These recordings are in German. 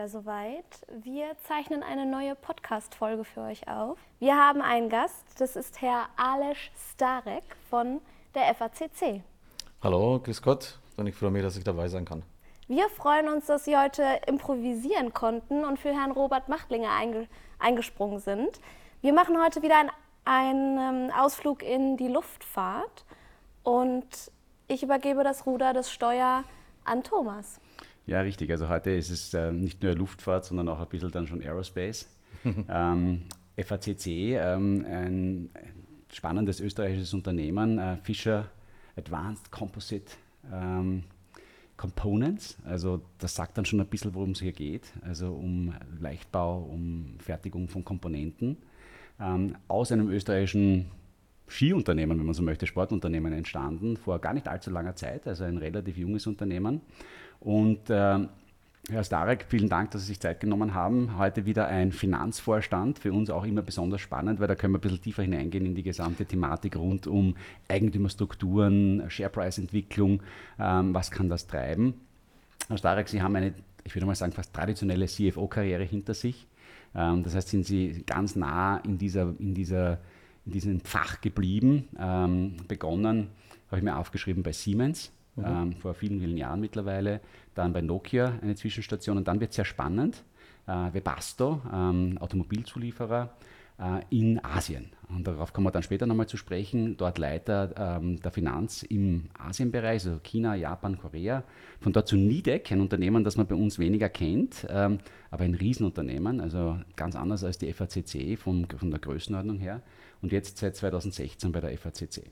wieder soweit. Wir zeichnen eine neue Podcast-Folge für euch auf. Wir haben einen Gast, das ist Herr Aleš Starek von der FACC. Hallo, grüß Gott und ich freue mich, dass ich dabei sein kann. Wir freuen uns, dass Sie heute improvisieren konnten und für Herrn Robert Machtlinger einge eingesprungen sind. Wir machen heute wieder einen, einen Ausflug in die Luftfahrt und ich übergebe das Ruder des Steuer an Thomas. Ja, richtig. Also heute ist es äh, nicht nur Luftfahrt, sondern auch ein bisschen dann schon Aerospace. ähm, FACC, ähm, ein spannendes österreichisches Unternehmen, äh, Fischer Advanced Composite ähm, Components. Also das sagt dann schon ein bisschen, worum es hier geht. Also um Leichtbau, um Fertigung von Komponenten. Ähm, aus einem österreichischen Skiunternehmen, wenn man so möchte, Sportunternehmen entstanden, vor gar nicht allzu langer Zeit, also ein relativ junges Unternehmen. Und äh, Herr Starek, vielen Dank, dass Sie sich Zeit genommen haben. Heute wieder ein Finanzvorstand, für uns auch immer besonders spannend, weil da können wir ein bisschen tiefer hineingehen in die gesamte Thematik rund um Eigentümerstrukturen, Shareprice-Entwicklung, ähm, was kann das treiben. Herr Starek, Sie haben eine, ich würde mal sagen, fast traditionelle CFO-Karriere hinter sich. Ähm, das heißt, sind Sie ganz nah in, dieser, in, dieser, in diesem Fach geblieben. Ähm, begonnen, habe ich mir aufgeschrieben, bei Siemens mhm. ähm, vor vielen, vielen Jahren mittlerweile. Dann bei Nokia eine Zwischenstation und dann wird es sehr spannend. Äh, Webasto, ähm, Automobilzulieferer äh, in Asien. Und darauf kommen wir dann später nochmal zu sprechen. Dort Leiter ähm, der Finanz im Asienbereich, also China, Japan, Korea. Von dort zu Nidec, ein Unternehmen, das man bei uns weniger kennt, ähm, aber ein Riesenunternehmen, also ganz anders als die FACC von, von der Größenordnung her. Und jetzt seit 2016 bei der FACC.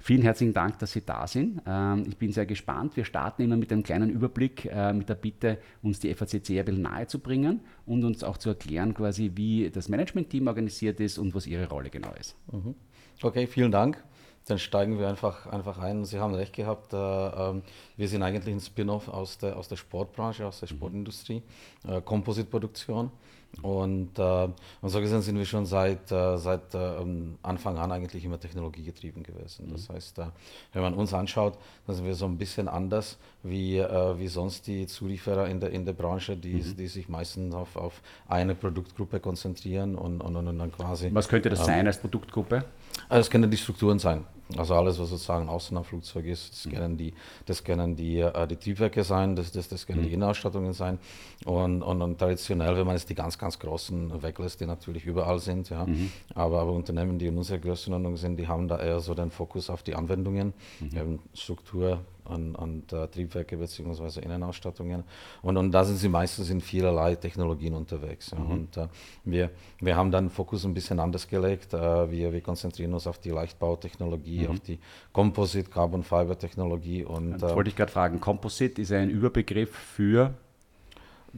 Vielen herzlichen Dank, dass Sie da sind. Ähm, ich bin sehr gespannt. Wir starten immer mit einem kleinen Überblick, äh, mit der Bitte, uns die FACC ein bisschen nahe zu bringen und uns auch zu erklären, quasi, wie das Management-Team organisiert ist und was Ihre Rolle genau ist. Mhm. Okay, vielen Dank. Dann steigen wir einfach, einfach ein. Sie haben recht gehabt, äh, äh, wir sind eigentlich ein Spin-off aus der, aus der Sportbranche, aus der mhm. Sportindustrie, äh, Composite-Produktion. Und, äh, und so gesehen sind wir schon seit, äh, seit äh, Anfang an eigentlich immer technologiegetrieben gewesen. Das mhm. heißt, äh, wenn man uns anschaut, dann sind wir so ein bisschen anders wie, äh, wie sonst die Zulieferer in der, in der Branche, die, mhm. die sich meistens auf, auf eine Produktgruppe konzentrieren und, und, und dann quasi. Was könnte das ähm, sein als Produktgruppe? Also es können die Strukturen sein. Also alles, was sozusagen außen am Flugzeug ist, das mhm. können die, das können die, äh, die Triebwerke sein, das, das, das können mhm. die Innenausstattungen sein. Und, und, und, traditionell, wenn man jetzt die ganz, ganz großen weglässt, die natürlich überall sind, ja. Mhm. Aber, aber Unternehmen, die in unserer Größenordnung sind, die haben da eher so den Fokus auf die Anwendungen, mhm. Struktur, und, und äh, Triebwerke bzw. Innenausstattungen. Und, und da sind sie meistens in vielerlei Technologien unterwegs. Ja. Mhm. Und äh, wir, wir haben dann den Fokus ein bisschen anders gelegt. Äh, wir, wir konzentrieren uns auf die Leichtbautechnologie, mhm. auf die Composite Carbon Fiber Technologie. Und, das wollte ich gerade fragen. Composite ist ein Überbegriff für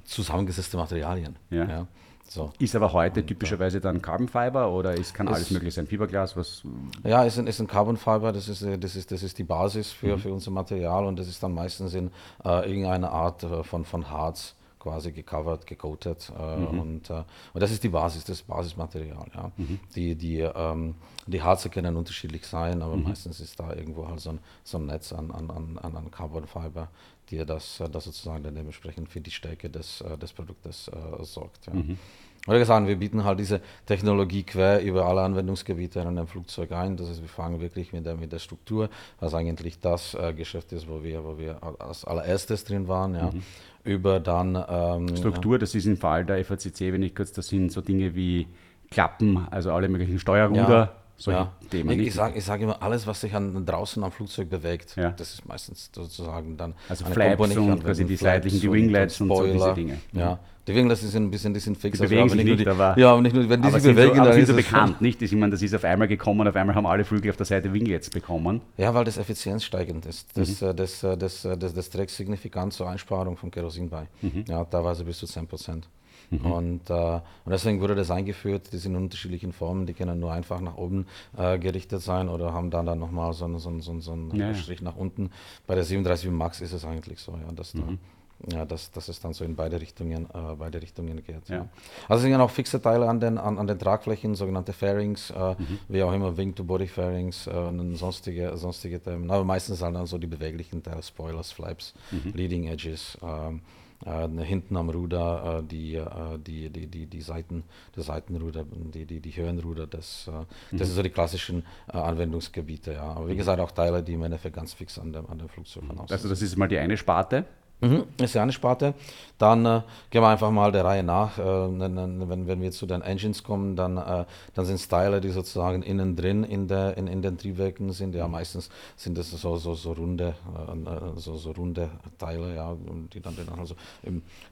zusammengesetzte Materialien. Ja. ja. So. Ist aber heute und, typischerweise dann Carbon Fiber oder ist, kann alles möglich sein? Fiberglas? Was? Ja, ist ein, ist ein Carbon Fiber, das ist, das, ist, das ist die Basis für, mhm. für unser Material und das ist dann meistens in äh, irgendeiner Art äh, von, von Harz quasi gecovert, gecoated äh, mhm. und, äh, und das ist die Basis, das Basismaterial. Ja. Mhm. Die, die, ähm, die Harze können unterschiedlich sein, aber mhm. meistens ist da irgendwo halt so ein, so ein Netz an, an, an, an Carbon Fiber, die das, das sozusagen dann dementsprechend für die Stärke des, äh, des Produktes äh, sorgt. Ja. Oder gesagt, wir bieten halt diese Technologie quer über alle Anwendungsgebiete in einem Flugzeug ein. Das heißt, wir fangen wirklich mit der, mit der Struktur, was eigentlich das äh, Geschäft ist, wo wir, wo wir als allererstes drin waren, ja. Mhm. Über dann. Ähm, Struktur, das ist im Fall der FACC, wenn ich kurz, das sind so Dinge wie Klappen, also alle möglichen Steuerruder. Ja solche ja. Themen. Ich, ich sage sag immer, alles, was sich an, draußen am Flugzeug bewegt, ja. das ist meistens sozusagen dann also Flaps und quasi die seitlichen, die Winglets und, und, so diese Dinge. Ja. Die Winglets sind ein bisschen, die sind fix. Die bewegen also, sich nicht, die, aber, ja, aber nicht nur, wenn die sich bewegen, so, dann sind so bekannt, nicht? Ich meine, das ist auf einmal gekommen, auf einmal haben alle Flügel auf der Seite Winglets bekommen. Ja, weil das effizienzsteigend ist. Das, mhm. Äh, das, das, äh, das, äh, das, das trägt signifikant zur Einsparung von Kerosin bei. Mhm. Ja, teilweise bis zu 10 Prozent. Mhm. Und, äh, und deswegen wurde das eingeführt, die sind in unterschiedlichen Formen, die können nur einfach nach oben äh, gerichtet sein oder haben dann, dann nochmal so, so, so, so einen ja, Strich nach unten. Bei der 37 Max ist es eigentlich so, ja, dass mhm. da, ja, dass, dass es dann so in beide Richtungen, äh, beide Richtungen geht. Ja. ja. Also sind ja auch fixe Teile an den, an, an den Tragflächen, sogenannte Fairings, äh, mhm. wie auch immer Wing-to-Body-Fairings äh, und sonstige, sonstige Themen. Aber meistens halt dann so die beweglichen Teile, Spoilers, Flaps, mhm. Leading Edges. Ähm, äh, hinten am Ruder die, die, die, die, die Seiten, das Seitenruder, die, die, die Höhenruder, das, das mhm. sind so die klassischen Anwendungsgebiete. Ja. Aber wie mhm. gesagt, auch Teile, die im Endeffekt ganz fix an dem, an dem Flugzeug mhm. Also das ist mal die eine Sparte. Mhm, ist ja eine Sparte. Dann äh, gehen wir einfach mal der Reihe nach. Äh, wenn, wenn wir zu den Engines kommen, dann, äh, dann sind Styler, die sozusagen innen drin in, der, in, in den Triebwerken sind. Ja, meistens sind das so, so, so, runde, äh, äh, so, so runde Teile, ja, die dann also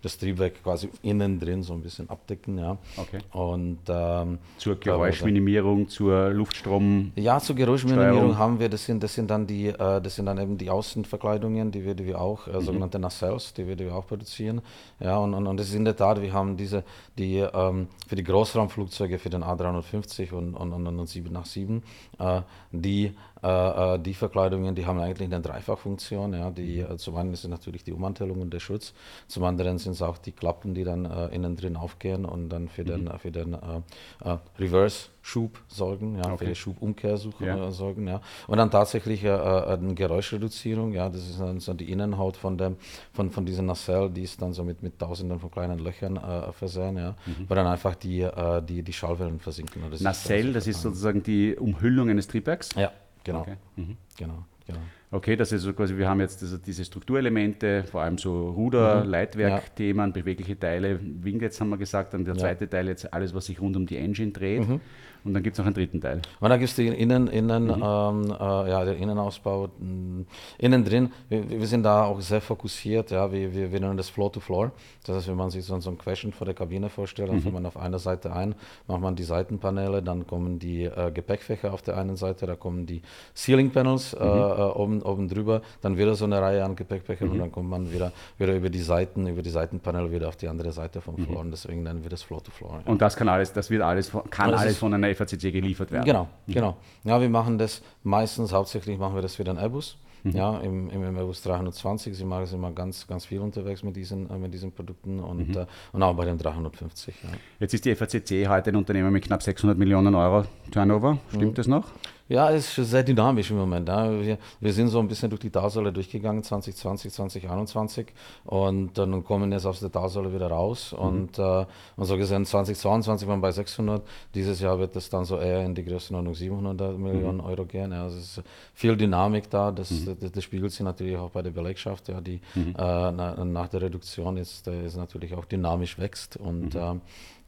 das Triebwerk quasi innen drin so ein bisschen abdecken. Ja. Okay. Und, ähm, zur Geräuschminimierung, zur Luftstrom. Ja, zur Geräuschminimierung haben wir, das sind, das sind dann die, äh, das sind dann eben die Außenverkleidungen, die wir, die wir auch, mhm. sogenannte Wir, die wir auch produzieren. Ja, und, und, und das ist in der Tat, wir haben diese, die ähm, für die Großraumflugzeuge, für den A350 und, und, und, und 787, äh, die, äh, äh, die Verkleidungen, die haben eigentlich eine Dreifachfunktion. Ja, die, äh, zum einen ist es natürlich die Ummantelung und der Schutz, zum anderen sind es auch die Klappen, die dann äh, innen drin aufgehen und dann für den, mhm. für den äh, Reverse Schub sorgen, ja, okay. für die Schubumkehrsuche ja. sorgen. Ja. Und dann tatsächlich äh, eine Geräuschreduzierung, ja, das ist dann so die Innenhaut von, dem, von, von dieser Nacelle, die ist dann so mit, mit tausenden von kleinen Löchern äh, versehen, ja, mhm. wo dann einfach die, äh, die, die Schallwellen versinken. Das Nacelle, ist das ist sozusagen die Umhüllung eines Triebwerks? Ja, genau. Okay. Mhm. genau, genau. Okay, das ist so quasi, wir haben jetzt also diese Strukturelemente, vor allem so Ruder, mhm. Leitwerkthemen, ja. bewegliche Teile, Winglets haben wir gesagt, dann der zweite ja. Teil jetzt alles, was sich rund um die Engine dreht. Mhm. Und dann gibt es noch einen dritten Teil. Und dann gibt es den Innen, Innen, mhm. ähm, äh, ja, der Innenausbau mm, innen drin. Wir, wir, sind da auch sehr fokussiert. Ja, wir, wir, wir nennen das Floor to Floor. Das heißt, wenn man sich so, so ein Querschnitt vor der Kabine vorstellt, dann mhm. fängt man auf einer Seite ein, macht man die Seitenpaneele, dann kommen die äh, Gepäckfächer auf der einen Seite, da kommen die Ceiling Panels äh, mhm. äh, oben, oben drüber, dann wieder so eine Reihe an Gepäckfächern und mhm. dann kommt man wieder, wieder über die Seiten, über die Seitenpaneele wieder auf die andere Seite vom mhm. Floor. Und deswegen nennen wir das Floor to Floor. Ja. Und das kann alles, das wird alles, kann alles von einer FACC geliefert werden. Genau, mhm. genau. Ja, wir machen das meistens, hauptsächlich machen wir das für den Airbus. Mhm. Ja, im, im, Airbus 320 sind wir immer ganz, ganz viel unterwegs mit diesen, äh, mit diesen Produkten und, mhm. äh, und auch bei dem 350. Ja. Jetzt ist die FACC heute ein Unternehmen mit knapp 600 Millionen Euro Turnover. Stimmt mhm. das noch? Ja, es ist sehr dynamisch im Moment. Ja. Wir, wir, sind so ein bisschen durch die Talsäule durchgegangen, 2020, 2021 und dann kommen jetzt aus der Talsäule wieder raus mhm. und, äh, und so gesehen 2022 waren wir bei 600, dieses Jahr wird es dann so eher in die Größenordnung 700 Millionen mhm. Euro gehen. Ja. Also es ist viel Dynamik da, das, mhm. das, das, spiegelt sich natürlich auch bei der Belegschaft, ja, die mhm. äh, nach der Reduktion jetzt ist natürlich auch dynamisch wächst und äh,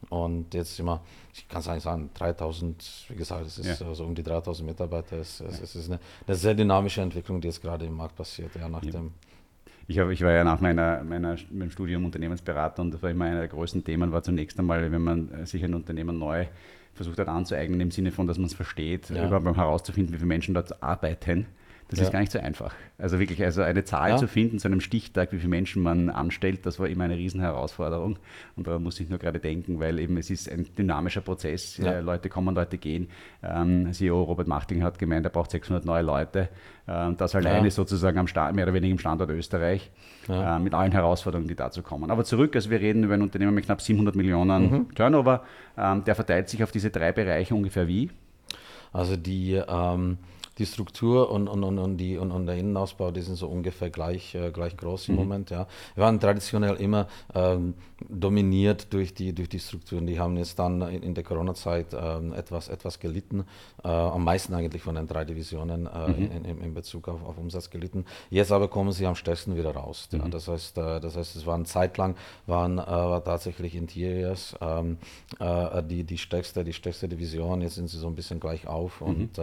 und jetzt immer, ich kann es eigentlich sagen, 3000, wie gesagt, es ist ja. so also um die 3000 Mitarbeiter. Es, es, ja. es ist eine, eine, sehr dynamische Entwicklung, die jetzt gerade im Markt passiert, ja, nach ja. dem ich, hab, ich war ja nach meiner, meiner, meinem Studium Unternehmensberater und das war immer einer der größten Themen, war zunächst einmal, wenn man sich ein Unternehmen neu versucht hat anzueignen, im Sinne von, dass man es versteht, ja. überhaupt herauszufinden, wie viele Menschen dort arbeiten das ja. ist gar nicht so einfach. Also wirklich, also eine Zahl ja. zu finden zu einem Stichtag, wie viele Menschen man anstellt, das war immer eine Riesenherausforderung. Und da muss ich nur gerade denken, weil eben es ist ein dynamischer Prozess. Ja. Leute kommen, Leute gehen. Ähm, CEO Robert Machting hat gemeint, er braucht 600 neue Leute. Ähm, das alleine sozusagen am Start, mehr oder weniger im Standort Österreich, äh, mit allen Herausforderungen, die dazu kommen. Aber zurück, also wir reden über ein Unternehmen mit knapp 700 Millionen mhm. Turnover. Ähm, der verteilt sich auf diese drei Bereiche ungefähr wie? Also die ähm, die Struktur und, und, und, und, die, und, und der Innenausbau, die sind so ungefähr gleich, äh, gleich groß im mhm. Moment. Ja. Wir waren traditionell immer ähm, dominiert durch die, durch die Strukturen. Die haben jetzt dann in, in der Corona-Zeit ähm, etwas, etwas gelitten, äh, am meisten eigentlich von den drei Divisionen äh, mhm. in, in, in, Bezug auf, auf Umsatz gelitten. Jetzt aber kommen sie am stärksten wieder raus. Mhm. Ja. Das, heißt, äh, das heißt, es waren zeitlang waren, äh, war tatsächlich Interiors ähm, äh, die, die, stärkste, die stärkste Division. Jetzt sind sie so ein bisschen gleich auf mhm. und,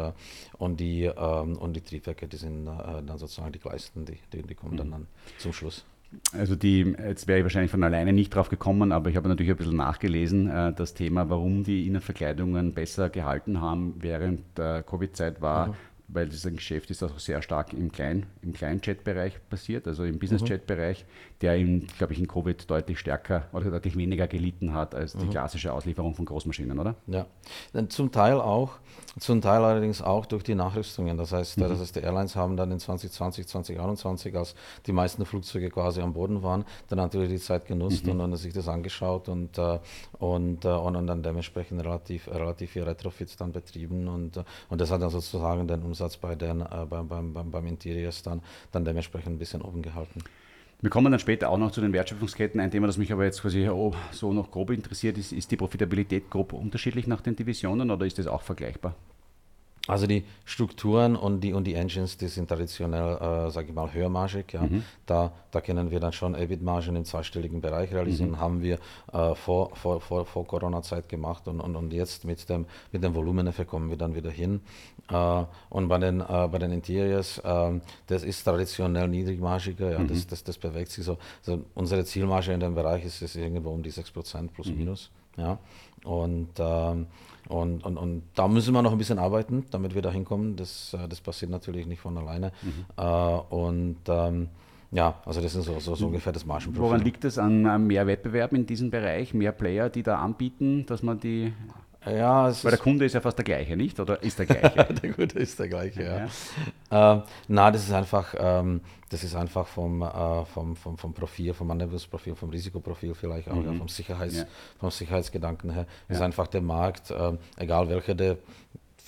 und die ähm, und die Triebwerke, die sind äh, dann sozusagen die gleichen, die, die, die kommen dann, mhm. dann zum Schluss. Also die, jetzt wäre ich wahrscheinlich von alleine nicht drauf gekommen, aber ich habe natürlich ein bisschen nachgelesen, äh, das Thema, warum die Innenverkleidungen besser gehalten haben während der Covid-Zeit war, mhm weil das Geschäft ist auch sehr stark im, Klein, im Kleinjet-Bereich passiert, also im Business-Jet-Bereich, der, glaube ich, in Covid deutlich stärker oder deutlich weniger gelitten hat als die mhm. klassische Auslieferung von Großmaschinen, oder? Ja, zum Teil auch, zum Teil allerdings auch durch die Nachrüstungen. Das heißt, mhm. das heißt die Airlines haben dann in 2020, 2021, als die meisten Flugzeuge quasi am Boden waren, dann natürlich die Zeit genutzt mhm. und dann sich das angeschaut und, äh, und, äh, und dann dementsprechend relativ, relativ viel Retrofits dann betrieben und, äh, und das hat dann sozusagen den Umsatz Umsatz bei den, äh, beim, beim, beim, beim Interiors dann, dann dementsprechend ein bisschen oben gehalten. Wir kommen dann später auch noch zu den Wertschöpfungsketten. Ein Thema, das mich aber jetzt quasi so noch grob interessiert, ist, ist die Profitabilität grob unterschiedlich nach den Divisionen oder ist das auch vergleichbar? Also die Strukturen und die, und die Engines, die sind traditionell, äh, sage ich mal, höhermargig. Ja. Mhm. Da, da können wir dann schon EBIT-Margen im zweistelligen Bereich realisieren. Mhm. Haben wir äh, vor, vor, vor, vor Corona-Zeit gemacht und, und, und jetzt mit dem, mit dem Volumeneffekt kommen wir dann wieder hin. Äh, und bei den, äh, bei den Interiors, ähm, das ist traditionell niedrigmargiger, ja, mhm. das, das, das bewegt sich so. Also unsere Zielmarge in dem Bereich ist, ist irgendwo um die 6% plus mhm. minus. Ja. Und ähm, und, und, und da müssen wir noch ein bisschen arbeiten, damit wir da hinkommen. Das, äh, das passiert natürlich nicht von alleine. Mhm. Äh, und ähm, ja, also das ist so, so, so ungefähr das Margenprofil. Woran liegt es an mehr Wettbewerb in diesem Bereich, mehr Player, die da anbieten, dass man die ja, Weil der Kunde ist ja fast der gleiche, nicht? Oder ist der gleiche? der Kunde ist der gleiche, ja. ja. Ähm, na, das ist einfach, ähm, das ist einfach vom, äh, vom, vom, vom Profil, vom Anwendungsprofil, vom Risikoprofil vielleicht auch, mhm. ja, vom, Sicherheits, ja. vom Sicherheitsgedanken her. Ist einfach der Markt, äh, egal welcher der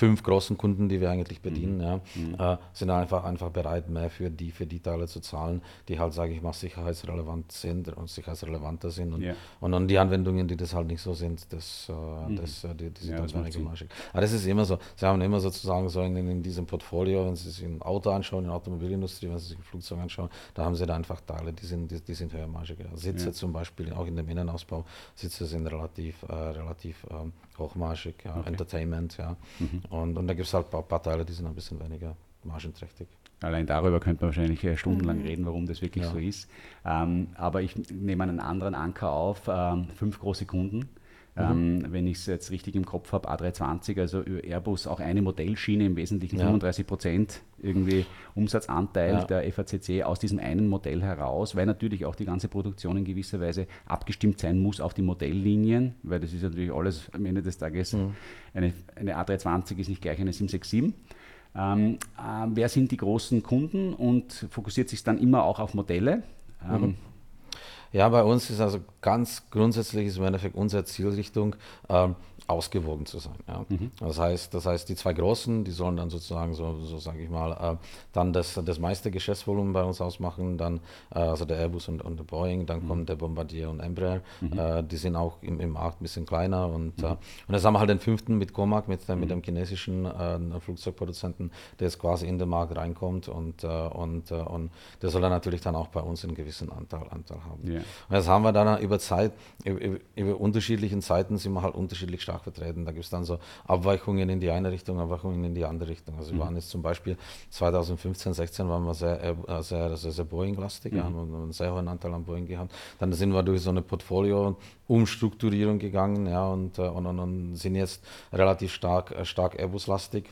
fünf großen Kunden, die wir eigentlich bedienen, mhm. ja, mhm. äh, sind einfach, einfach bereit, mehr für die, für die Teile zu zahlen, die halt, sage ich mal, sicherheitsrelevant sind und sicherheitsrelevanter sind. Und, yeah. und dann die Anwendungen, die das halt nicht so sind, das, äh, mhm. das, äh, die, die sind ja, halt weniger marschig. Aber das ist immer so. Sie haben immer sozusagen so in, in diesem Portfolio, wenn Sie sich ein Auto anschauen, in der Automobilindustrie, wenn Sie sich ein Flugzeug anschauen, da haben Sie da einfach Teile, die sind, die, die sind höhermarschig. Sitze ja. zum Beispiel, auch in dem Innenausbau, Sitze sind relativ, äh, relativ ähm, hochmarschig, ja, okay. Entertainment, ja. Mhm. Und, und da gibt es halt ein paar, paar, Teile, die sind ein bisschen weniger margenträchtig. Allein darüber könnte man wahrscheinlich äh, stundenlang mhm. reden, warum das wirklich ja. so ist. Ähm, aber ich nehme einen anderen Anker auf, ähm, fünf große Kunden ähm, mhm. wenn ich es jetzt richtig im Kopf habe, A320, also Airbus auch eine Modellschiene, im Wesentlichen ja. 35 Prozent irgendwie Umsatzanteil ja. der FACC aus diesem einen Modell heraus, weil natürlich auch die ganze Produktion in gewisser Weise abgestimmt sein muss auf die Modelllinien, weil das ist natürlich alles am Ende des Tages, mhm. eine, eine A320 ist nicht gleich eine 767. Ähm, äh, wer sind die großen Kunden und fokussiert sich dann immer auch auf Modelle? Ähm, mhm. Ja, bei uns ist also ganz grundsätzlich ist im Endeffekt unsere Zielrichtung, ähm, ausgewogen zu sein. Ja. Mhm. Das, heißt, das heißt, die zwei Großen, die sollen dann sozusagen, so, so sage ich mal, äh, dann das, das meiste Geschäftsvolumen bei uns ausmachen, dann äh, also der Airbus und, und der Boeing, dann mhm. kommt der Bombardier und Embraer, mhm. äh, die sind auch im, im Markt ein bisschen kleiner und, mhm. äh, und jetzt haben wir halt den fünften mit Comac, mit, mit mhm. dem chinesischen äh, Flugzeugproduzenten, der jetzt quasi in den Markt reinkommt und, äh, und, und der soll dann natürlich dann auch bei uns einen gewissen Anteil, Anteil haben. Yeah. Und jetzt haben wir dann über Zeit, über, über unterschiedlichen Zeiten sind wir halt unterschiedlich stark vertreten. Da gibt es dann so Abweichungen in die eine Richtung, Abweichungen in die andere Richtung. Also wir mhm. waren jetzt zum Beispiel 2015, 16 waren wir sehr, äh, sehr, sehr, sehr Boeing-lastig, mhm. haben einen sehr hohen Anteil an Boeing gehabt. Dann sind wir durch so eine Portfolio-Umstrukturierung gegangen ja, und, äh, und, und, und sind jetzt relativ stark, äh, stark Airbus-lastig.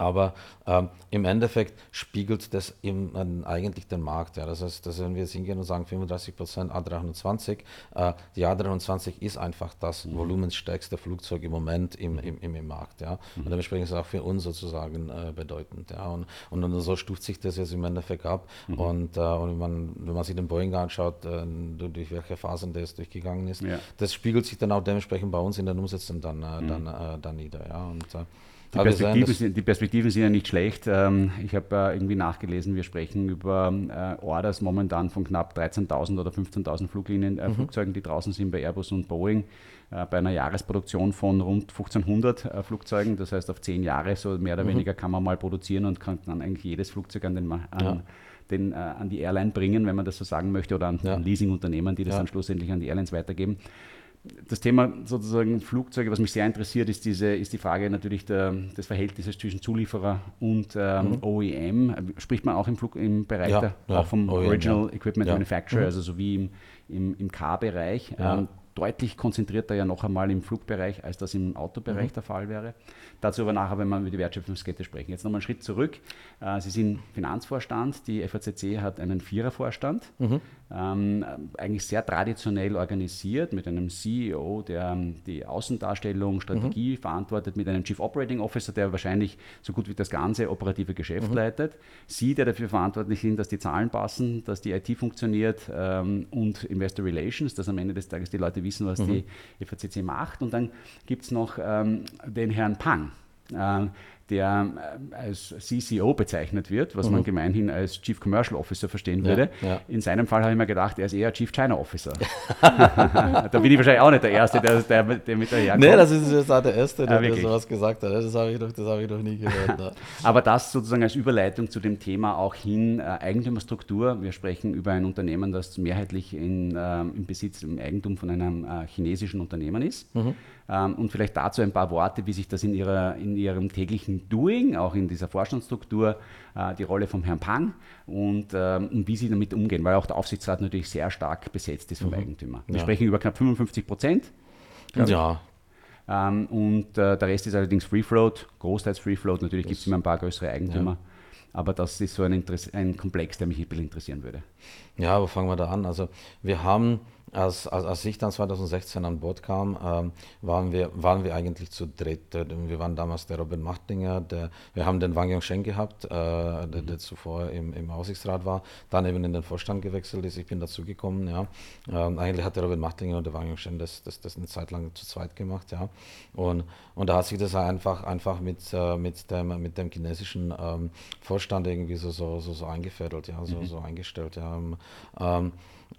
Aber ähm, im Endeffekt spiegelt das im, äh, eigentlich den Markt. Ja. Das heißt, dass wenn wir jetzt hingehen und sagen 35 Prozent A320, äh, die A320 ist einfach das mhm. volumenstärkste Flugzeug im Moment im, im, im, im Markt. Ja. Mhm. Und dementsprechend ist es auch für uns sozusagen äh, bedeutend. Ja. Und, und, und, so stuft sich das jetzt im Endeffekt ab. Mhm. Und, äh, und wenn, man, wenn man sich den Boeing anschaut, äh, durch welche Phasen der jetzt durchgegangen ist, ja. das spiegelt sich dann auch dementsprechend bei uns in den Umsätzen dann, äh, dann, mhm. dann nieder. Ja. Und, die Perspektiven, sind, die Perspektiven, sind, ja nicht schlecht. Ähm, ich habe äh, irgendwie nachgelesen, wir sprechen über äh, Orders momentan von knapp 13.000 oder 15.000 Fluglinien, äh, mhm. Flugzeugen, die draußen sind bei Airbus und Boeing, bei einer Jahresproduktion von rund 1500 Flugzeugen. Das heißt, auf zehn Jahre so mehr oder mhm. weniger kann man mal produzieren und kann dann eigentlich jedes Flugzeug an den, an, ja. den, an die Airline bringen, wenn man das so sagen möchte, oder an, ja. an Leasingunternehmen, die das ja. dann schlussendlich an die Airlines weitergeben das Thema sozusagen Flugzeuge, was mich sehr interessiert, ist, diese, ist die Frage natürlich der, des Verhältnisses zwischen Zulieferer und ähm, mhm. OEM. Spricht man auch im, Flug, im Bereich ja, der, ja, auch vom OEM, Original ja. Equipment Manufacturer, mhm. also so wie im, im, im Car-Bereich. Ähm, deutlich konzentrierter ja noch einmal im Flugbereich, als das im Autobereich mhm. der Fall wäre. Dazu aber nachher, wenn wir über die Wertschöpfungskette sprechen. Jetzt nochmal einen Schritt zurück. Äh, Sie sind Finanzvorstand, die FACC hat einen Vierervorstand, mhm. Ähm, eigentlich sehr traditionell organisiert mit einem CEO, der ähm, die Außendarstellung, Strategie mhm. verantwortet, mit einem Chief Operating Officer, der wahrscheinlich so gut wie das ganze operative Geschäft mhm. leitet. Sie, der dafür verantwortlich sind, dass die Zahlen passen, dass die IT funktioniert ähm, und Investor Relations, dass am Ende des Tages die Leute wissen, was die mhm. FACC macht. Und dann gibt es noch ähm, den Herrn Pang. Ähm, der äh, als CCO bezeichnet wird, was mhm. man gemeinhin als Chief Commercial Officer verstehen würde. Ja, ja. In seinem Fall habe ich mir gedacht, er ist eher Chief China Officer. da bin ich wahrscheinlich auch nicht der Erste, der, der, der mit daherkommt. Nee, das ist jetzt auch der Erste, der, ah, sowas gesagt hat. Das habe ich, noch, hab ich noch nie gehört. Aber das sozusagen als Überleitung zu dem Thema auch hin äh, Eigentümerstruktur. Wir sprechen über ein Unternehmen, das mehrheitlich in, äh, im Besitz, im Eigentum von einem äh, chinesischen Unternehmen ist. Mhm. Ähm, und vielleicht dazu ein paar Worte, wie sich das in, ihrer, in Ihrem täglichen Doing, auch in dieser Vorstandsstruktur, äh, die Rolle vom Herrn Pang und, ähm, und wie Sie damit umgehen, weil auch der Aufsichtsrat natürlich sehr stark besetzt ist vom mhm. Eigentümer. Wir ja. sprechen über knapp 55 Prozent. Ja. Ähm, und äh, der Rest ist allerdings Free Float, großteils Free Float. Natürlich gibt es immer ein paar größere Eigentümer. Ja. Aber das ist so ein, ein Komplex, der mich ein bisschen interessieren würde. Ja, wo fangen wir da an? Also wir haben als, als, als ich dann 2016 an Bord kam, ähm, waren, wir, waren wir eigentlich zu dritt. Wir waren damals der Robin Machtinger, der, wir haben den Wang Yongsheng gehabt, äh, der, der, zuvor im, im Aussichtsrat war, dann eben in den Vorstand gewechselt ist. Ich bin dazugekommen. Ja. Ähm, eigentlich hat der Robin Machtinger und der Wang Yongsheng das, das, das eine Zeit lang zu zweit gemacht. Ja. Und, und da hat sich das einfach, einfach mit, äh, mit, dem, mit dem chinesischen ähm, Vorstand irgendwie so, so, so, so eingefädelt, ja, so, mhm. so eingestellt. Ja.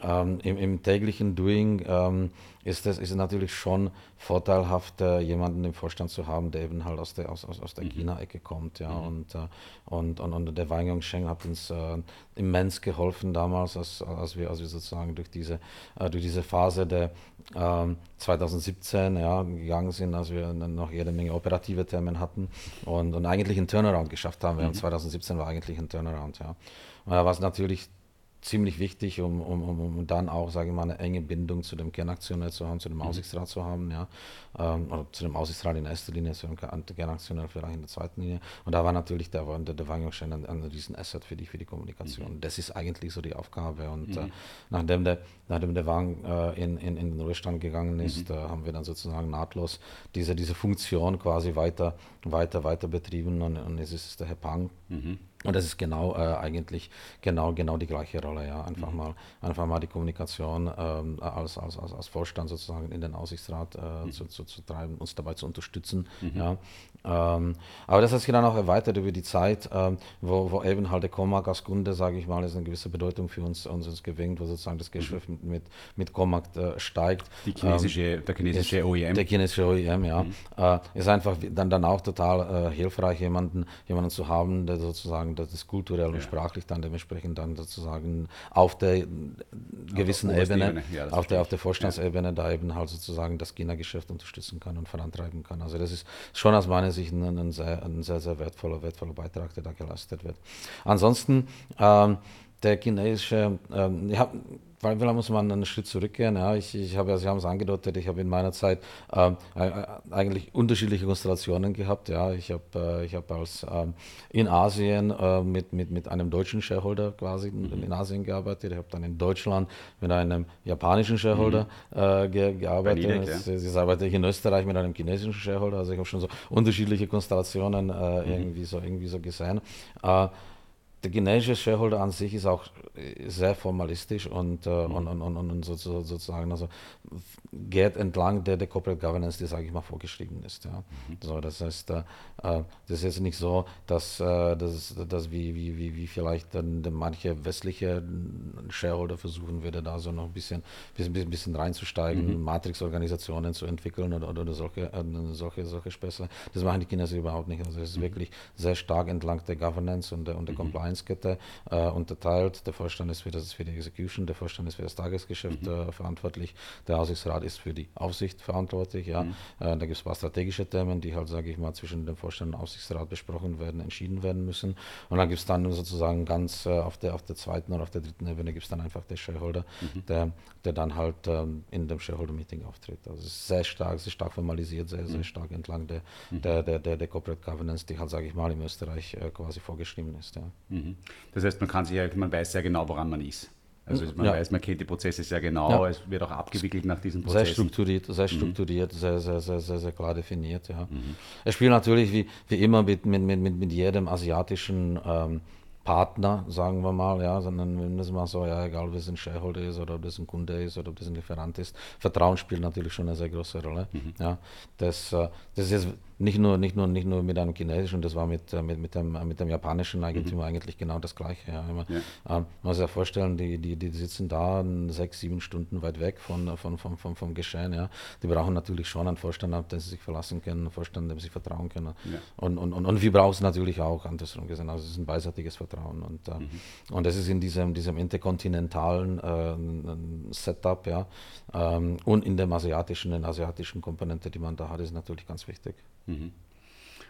Ähm, im, im, täglichen Doing ähm, ist es ist natürlich schon vorteilhaft, äh, jemanden im Vorstand zu haben, der eben halt aus der, aus, aus, der mhm. China-Ecke kommt. Ja, mhm. und, äh, und, und, und, der Wang Yongsheng hat uns äh, immens geholfen damals, als, als, wir, als wir sozusagen durch diese, äh, durch diese Phase der 2017 ähm, ja, gegangen sind, als wir noch jede Menge operative Themen hatten und, und eigentlich einen Turnaround geschafft haben. Mhm. 2017 war eigentlich ein Turnaround. Ja. Und da war es natürlich ziemlich wichtig, um, um, um dann auch, sage ich mal, eine enge Bindung zu dem Kernaktionär zu haben, zu dem mhm. Aussichtsrat zu haben, ja, ähm, oder zu dem Aussichtsrat in erster Linie, zu dem Kernaktionär vielleicht in der zweiten Linie. Und da war natürlich der, der, der Wangungsschein ein, ein riesen Asset für die, für die Kommunikation. Mhm. Das ist eigentlich so die Aufgabe. Und äh, mhm. äh, nachdem der, nachdem der Wang äh, in, in, in den Ruhestand gegangen ist, mhm. äh, haben wir dann sozusagen nahtlos diese, diese Funktion quasi weiter, weiter, weiter betrieben und, und es ist der Herr Pang. Und das ist genau äh, eigentlich genau, genau die gleiche Rolle, ja. Einfach mhm. mal, einfach mal die Kommunikation ähm, als, als, als, als Vorstand sozusagen in den Aussichtsrat äh, mhm. zu, zu, zu, treiben, uns dabei zu unterstützen. Mhm. Ja. Ähm, aber das hat sich dann auch erweitert über die Zeit, ähm, wo, wo eben halt der Comac als Kunde, sage ich mal, ist eine gewisse Bedeutung für uns, uns, uns gewinnt, wo sozusagen das Geschäft mhm. mit, mit Comac äh, steigt. Die chinesische, ähm, der chinesische ist, OEM. Der chinesische OEM, ja. Mhm. Äh, ist einfach dann, dann auch total äh, hilfreich, jemanden, jemanden zu haben, der sozusagen das ist kulturell ja. und sprachlich dann dementsprechend dann sozusagen auf der gewissen auf Ebene, Ebene. Ja, auf, der, auf der Vorstandsebene ja. da eben halt sozusagen das China-Geschäft unterstützen kann und vorantreiben kann. Also das ist schon aus meiner Sicht ein, ein, sehr, ein sehr, sehr wertvoller, wertvoller Beitrag, der da geleistet wird. Ansonsten ähm, der chinesische, ähm, ich habe weil vielleicht muss man einen Schritt zurückgehen. Ja, ich, ich habe, Sie haben es angedeutet, ich habe in meiner Zeit ähm, äh, eigentlich unterschiedliche Konstellationen gehabt. Ja, ich habe, äh, ich habe als ähm, in Asien äh, mit, mit, mit einem deutschen Shareholder quasi mhm. in Asien gearbeitet. Ich habe dann in Deutschland mit einem japanischen Shareholder mhm. äh, ge, gearbeitet. Niedrig, ja. Ich arbeite in Österreich mit einem chinesischen Shareholder. Also ich habe schon so unterschiedliche Konstellationen äh, mhm. irgendwie so irgendwie so gesehen. Äh, der chinesische Shareholder an sich ist auch sehr formalistisch und, äh, mhm. und, und, und, und sozusagen also geht entlang der, der Corporate Governance, die, sage ich mal, vorgeschrieben ist. Ja. Mhm. So, das heißt, äh, das ist jetzt nicht so, dass, äh, dass, dass wie, wie, wie, wie vielleicht dann manche westliche Shareholder versuchen würde, da so noch ein bisschen, bisschen, bisschen reinzusteigen, mhm. Matrix-Organisationen zu entwickeln oder, oder solche, äh, solche, solche Späße. Das machen die Chinesen überhaupt nicht. Also es ist mhm. wirklich sehr stark entlang der Governance und der, und der mhm. Compliance-Kette äh, unterteilt. Der Vorstand ist für, das, für die Execution, der Vorstand ist für das Tagesgeschäft mhm. äh, verantwortlich, der Aussichtsrat ist für die Aufsicht verantwortlich. Ja. Mhm. Äh, da gibt es ein paar strategische Themen, die halt, sage ich mal, zwischen dem Vorstand und Aufsichtsrat besprochen werden, entschieden werden müssen. Und dann gibt es dann sozusagen ganz äh, auf, der, auf der zweiten oder auf der dritten Ebene gibt es dann einfach den Shareholder, mhm. der, der dann halt ähm, in dem Shareholder-Meeting auftritt. Also es ist sehr stark, sehr stark formalisiert, sehr, sehr mhm. stark entlang der, mhm. der, der, der, der, Corporate Governance, die halt, sage ich mal, in Österreich äh, quasi vorgeschrieben ist. Ja. Mhm. Das heißt, man kann sich man weiß sehr genau, woran man ist. Also man ja. weiß, man kennt die Prozesse sehr genau, ja. es wird auch abgewickelt nach diesem Prozess. Sehr strukturiert, sehr mhm. strukturiert, mhm. sehr, sehr, sehr, sehr, sehr klar definiert. Ja. Mhm. Es spielt natürlich wie, wie immer mit, mit, mit, mit jedem asiatischen ähm, Partner, sagen wir mal, ja, sondern wenn es mal so, ja, egal ob das ein Shareholder ist oder ob das ein Kunde ist oder ob das ein Lieferant ist, Vertrauen spielt natürlich schon eine sehr große Rolle. Mhm. Ja, das, äh, das ist jetzt nicht nur, nicht nur, nicht nur mit einem chinesischen, das war mit, mit, mit, dem, mit dem japanischen Eigentümer mhm. eigentlich genau das Gleiche. Ja. Immer, ja. man muss sich ja vorstellen, die, die, die sitzen da sechs, sieben Stunden weit weg von, von, von, von, vom Geschehen. Ja. Die brauchen natürlich schon einen Vorstand, auf den sie sich verlassen können, einen Vorstand, dem sie vertrauen können. Ja. Und, und, und, und wir brauchen es natürlich auch, andersrum gesehen. Also es ist ein beiseitiges Vertrauen. Und, äh, mhm. und das ist in diesem, diesem interkontinentalen äh, Setup ja, ähm, und in dem asiatischen, den asiatischen Komponente, die man da hat, ist natürlich ganz wichtig. Mhm. Mm-hmm.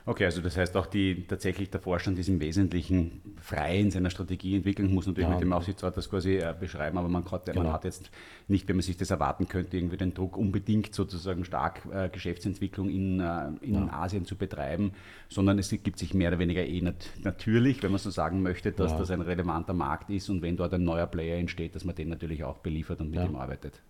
Okay, also das heißt auch die, tatsächlich der Vorstand ist im Wesentlichen frei in seiner Strategie entwickeln, muss natürlich ja, mit dem Aufsichtsrat das quasi äh, beschreiben, aber man, kann, genau. man, hat jetzt nicht, wenn man sich das erwarten könnte, irgendwie den Druck unbedingt sozusagen stark äh, Geschäftsentwicklung in, äh, in ja. Asien zu betreiben, sondern es gibt sich mehr oder weniger eh nat natürlich, wenn man so sagen möchte, dass ja. das ein relevanter Markt ist und wenn dort ein neuer Player entsteht, dass man den natürlich auch beliefert und mit ihm arbeitet.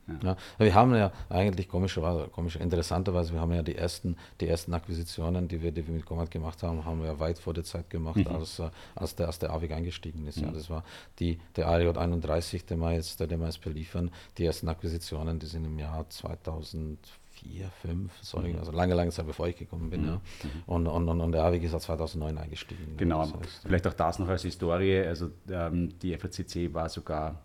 Wir haben ja eigentlich komischerweise, komisch, interessanterweise, wir haben ja die ersten, die ersten Akquisitionen, die wir, die wir mit Command gemacht haben, haben wir weit vor der Zeit gemacht, mhm. als, äh, als der, als der AWIG eingestiegen ist. Mhm. Ja. Das war die, der ARJ 31, den wir jetzt, den wir jetzt beliefern. Die ersten Akquisitionen, die sind im Jahr 2004, 2005, sorry, mhm. also lange, lange Zeit bevor ich gekommen bin. Mhm. Ja. Und, und, und, und der AWIG ist 2009 eingestiegen. Genau, das heißt, vielleicht auch das noch als Historie. Also ähm, die FACC war sogar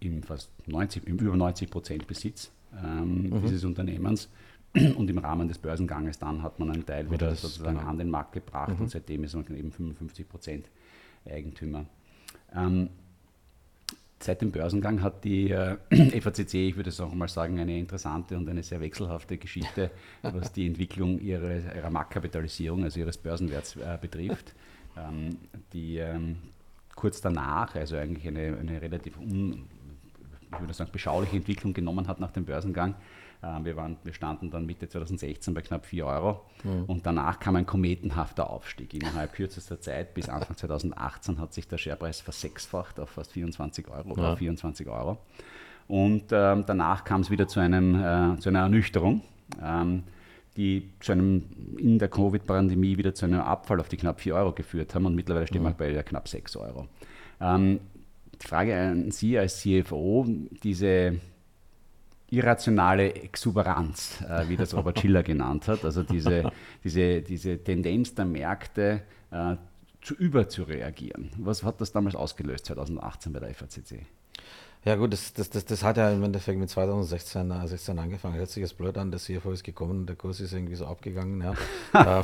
im fast 90, im über 90 Prozent Besitz ähm, mhm. dieses Unternehmens. Und im Rahmen des Börsenganges dann hat man einen Teil wieder sozusagen genau. an den Markt gebracht mhm. und seitdem ist man eben 55 Prozent Eigentümer. Ähm, seit dem Börsengang hat die äh, FACC, ich würde es auch mal sagen, eine interessante und eine sehr wechselhafte Geschichte, was die Entwicklung ihrer, ihrer Marktkapitalisierung, also ihres Börsenwerts äh, betrifft. Ähm, die ähm, kurz danach, also eigentlich eine, eine relativ un, ich würde sagen, beschauliche Entwicklung genommen hat nach dem Börsengang. Ähm, wir, waren, wir standen dann Mitte 2016 bei knapp 4 Euro mhm. und danach kam ein kometenhafter Aufstieg. Innerhalb kürzester Zeit bis Anfang 2018 hat sich der Sharepreis versechsfacht auf fast 24 Euro oder ja. 24 Euro. Und ähm, danach kam es wieder zu, einem, äh, zu einer Ernüchterung. Ähm, die zu einem, in der Covid-Pandemie wieder zu einem Abfall auf die knapp 4 Euro geführt haben und mittlerweile stehen wir mhm. bei knapp 6 Euro. Ähm, die Frage an Sie als CFO, diese irrationale Exuberanz, äh, wie das Robert Schiller genannt hat, also diese, diese, diese Tendenz der Märkte äh, zu überzureagieren. Was hat das damals ausgelöst, 2018 bei der FACC? Ja gut, das, das, das, das hat ja im Endeffekt mit 2016 äh, 16 angefangen. Hört sich jetzt blöd an, der CFO ist gekommen und der Kurs ist irgendwie so abgegangen. Ja, äh,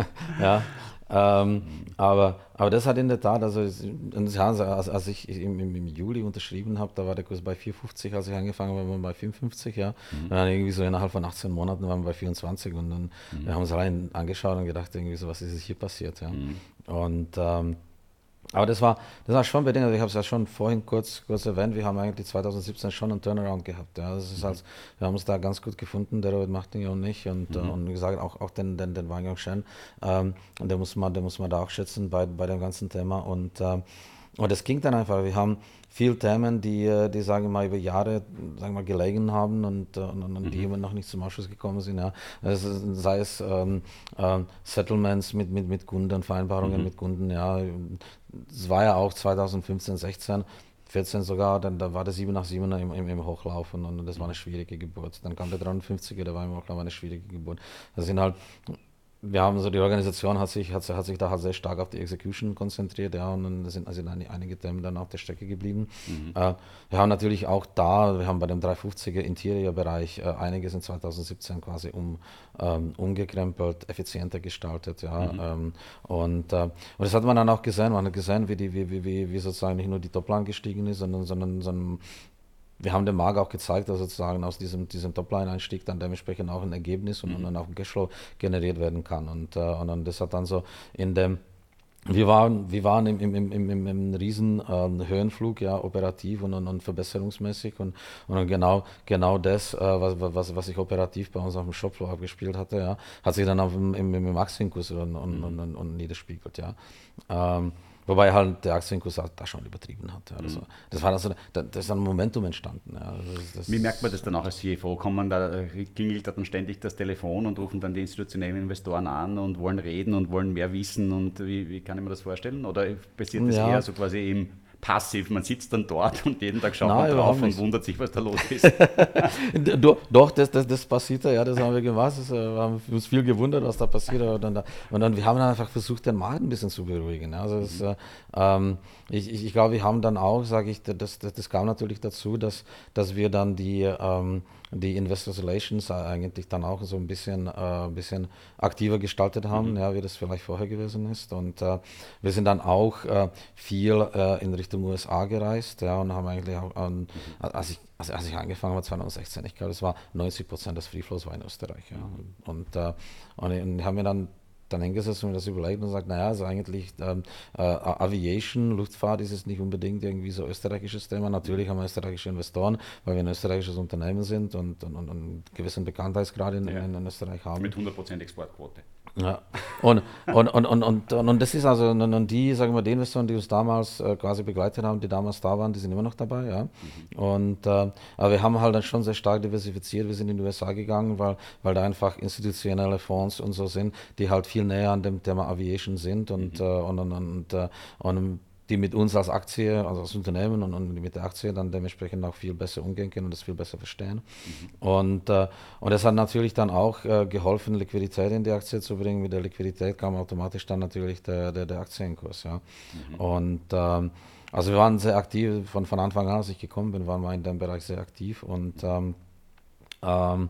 ja ähm, aber, aber das hat in der Tat, also, als, als ich im, im, Juli unterschrieben habe, da war der Kurs bei 4,50, als ich angefangen habe, waren wir bei 4,50, ja. Mhm. Und dann irgendwie so innerhalb von 18 Monaten waren wir bei 24 und dann mhm. wir haben uns rein angeschaut und gedacht, irgendwie so, was ist hier passiert, ja. Mhm. Und ähm, aber das war, das war schon bedingt, also ich habe es ja schon vorhin kurz, kurz erwähnt, wir haben eigentlich 2017 schon einen Turnaround gehabt. Ja. Das ist mhm. halt, wir haben uns da ganz gut gefunden, der Robert Martin und ich und, mhm. und wie gesagt auch, auch den, den, den Wang Shen. Ähm, und der muss, man, der muss man da auch schätzen bei, bei dem ganzen Thema. Und, ähm, und das ging dann einfach. Wir haben viele Themen, die, äh, die sagen wir mal, über Jahre sagen wir, gelegen haben und, äh, und, und mhm. die immer noch nicht zum Ausschuss gekommen sind. Ja. Also, sei es ähm, äh, Settlements mit, mit, mit Kunden, Vereinbarungen mhm. mit Kunden. Ja. Es war ja auch 2015, 16 14 sogar, dann da war der 7 nach 7 im, im, im Hochlauf und, und, das war eine schwierige Geburt. Dann kam der 53er, der war im Hochlauf, eine schwierige Geburt. Das sind halt wir haben so, die Organisation hat sich, hat, hat sich da halt sehr stark auf die Execution konzentriert, ja, und dann sind also einige Themen dann auf der Strecke geblieben. Mhm. Äh, wir haben natürlich auch da, wir haben bei dem 350er Interior-Bereich äh, einiges in 2017 quasi um, ähm, umgekrempelt, effizienter gestaltet, ja, mhm. ähm, und, äh, und das hat man dann auch gesehen, man hat gesehen, wie, die, wie, wie, wie sozusagen nicht nur die Topline gestiegen ist, sondern, sondern, sondern wir haben dem Markt auch gezeigt, dass sozusagen aus diesem, diesem Topline-Einstieg dann dementsprechend auch ein Ergebnis und, mhm. dann auch ein Cashflow generiert werden kann. Und, äh, und dann das hat dann so in dem wir waren, wir waren im, im, im, im, im riesen äh, Höhenflug, ja, operativ und, und, und verbesserungsmäßig und, und genau, genau das, äh, was, was, was ich operativ bei uns auf dem Shopfloor abgespielt hatte, ja, hat sich dann auf dem, im, im Aktienkurs und, und, mhm. und, und, niederspiegelt, ja. Ähm, Wobei halt der Aktienkurs da schon übertrieben hat. Ja. Also, das war also, das ist ein Momentum entstanden. Ja. Das, das Wie merkt man das dann auch als CFO? Kommen da, äh, klingelt da dann ständig das Telefon und rufen dann die institutionellen Investoren an und wollen reden und wollen mehr wissen und wie, wie kann ich mir das vorstellen? Oder passiert das ja. eher so quasi im passiv. Man sitzt dann dort und jeden Tag schaut Nein, man drauf und wundert sich, was da los ist. Doch, das, das, das passiert ja, das haben wir gemacht. Das, äh, wir haben uns viel gewundert, was da passiert. Und dann, und dann wir haben dann einfach versucht, den Markt ein bisschen zu beruhigen. Also das, mhm. ähm, ich, ich, ich glaube, wir haben dann auch, sage ich, das, das, das kam natürlich dazu, dass, dass wir dann die ähm, die Investor Relations eigentlich dann auch so ein bisschen, äh, bisschen aktiver gestaltet haben, mhm. ja, wie das vielleicht vorher gewesen ist. Und äh, wir sind dann auch äh, viel äh, in Richtung USA gereist ja, und haben eigentlich auch, mhm. als, ich, als, als, ich angefangen habe 2016, ich glaube, das war 90 Prozent des Free Flows war in Österreich. Ja. Mhm. Und, äh, und, und haben wir dann dann hingesetzt und mir das überlegt und sagt, naja, also eigentlich ähm, äh, Aviation, Luftfahrt ist es nicht unbedingt irgendwie so österreichisches Thema. Natürlich haben wir österreichische Investoren, weil wir ein österreichisches Unternehmen sind und, und, und einen gewissen Bekanntheitsgrad in, ja. in, in Österreich haben. Mit 100% Exportquote. Ja. Und, und, und, und, und, und, das ist also, und die, sagen wir, die Investoren, die uns damals äh, quasi begleitet haben, die damals da waren, die sind immer noch dabei, ja. Mhm. Und, äh, aber wir haben halt dann schon sehr stark diversifiziert. Wir sind in die USA gegangen, weil, weil da einfach institutionelle Fonds und so sind, die halt viel näher an dem Thema Aviation sind und, mhm. äh, und, und, und, äh, und die mit uns als Aktie, also als Unternehmen und, und mit der Aktie dann dementsprechend auch viel besser umgehen können und das viel besser verstehen. Mhm. Und, äh, und das hat natürlich dann auch äh, geholfen, Liquidität in die Aktie zu bringen. Mit der Liquidität kam automatisch dann natürlich der, der, der Aktienkurs. Ja. Mhm. Und ähm, also wir waren sehr aktiv, von, von Anfang an, als ich gekommen bin, waren wir in dem Bereich sehr aktiv und ähm, ähm,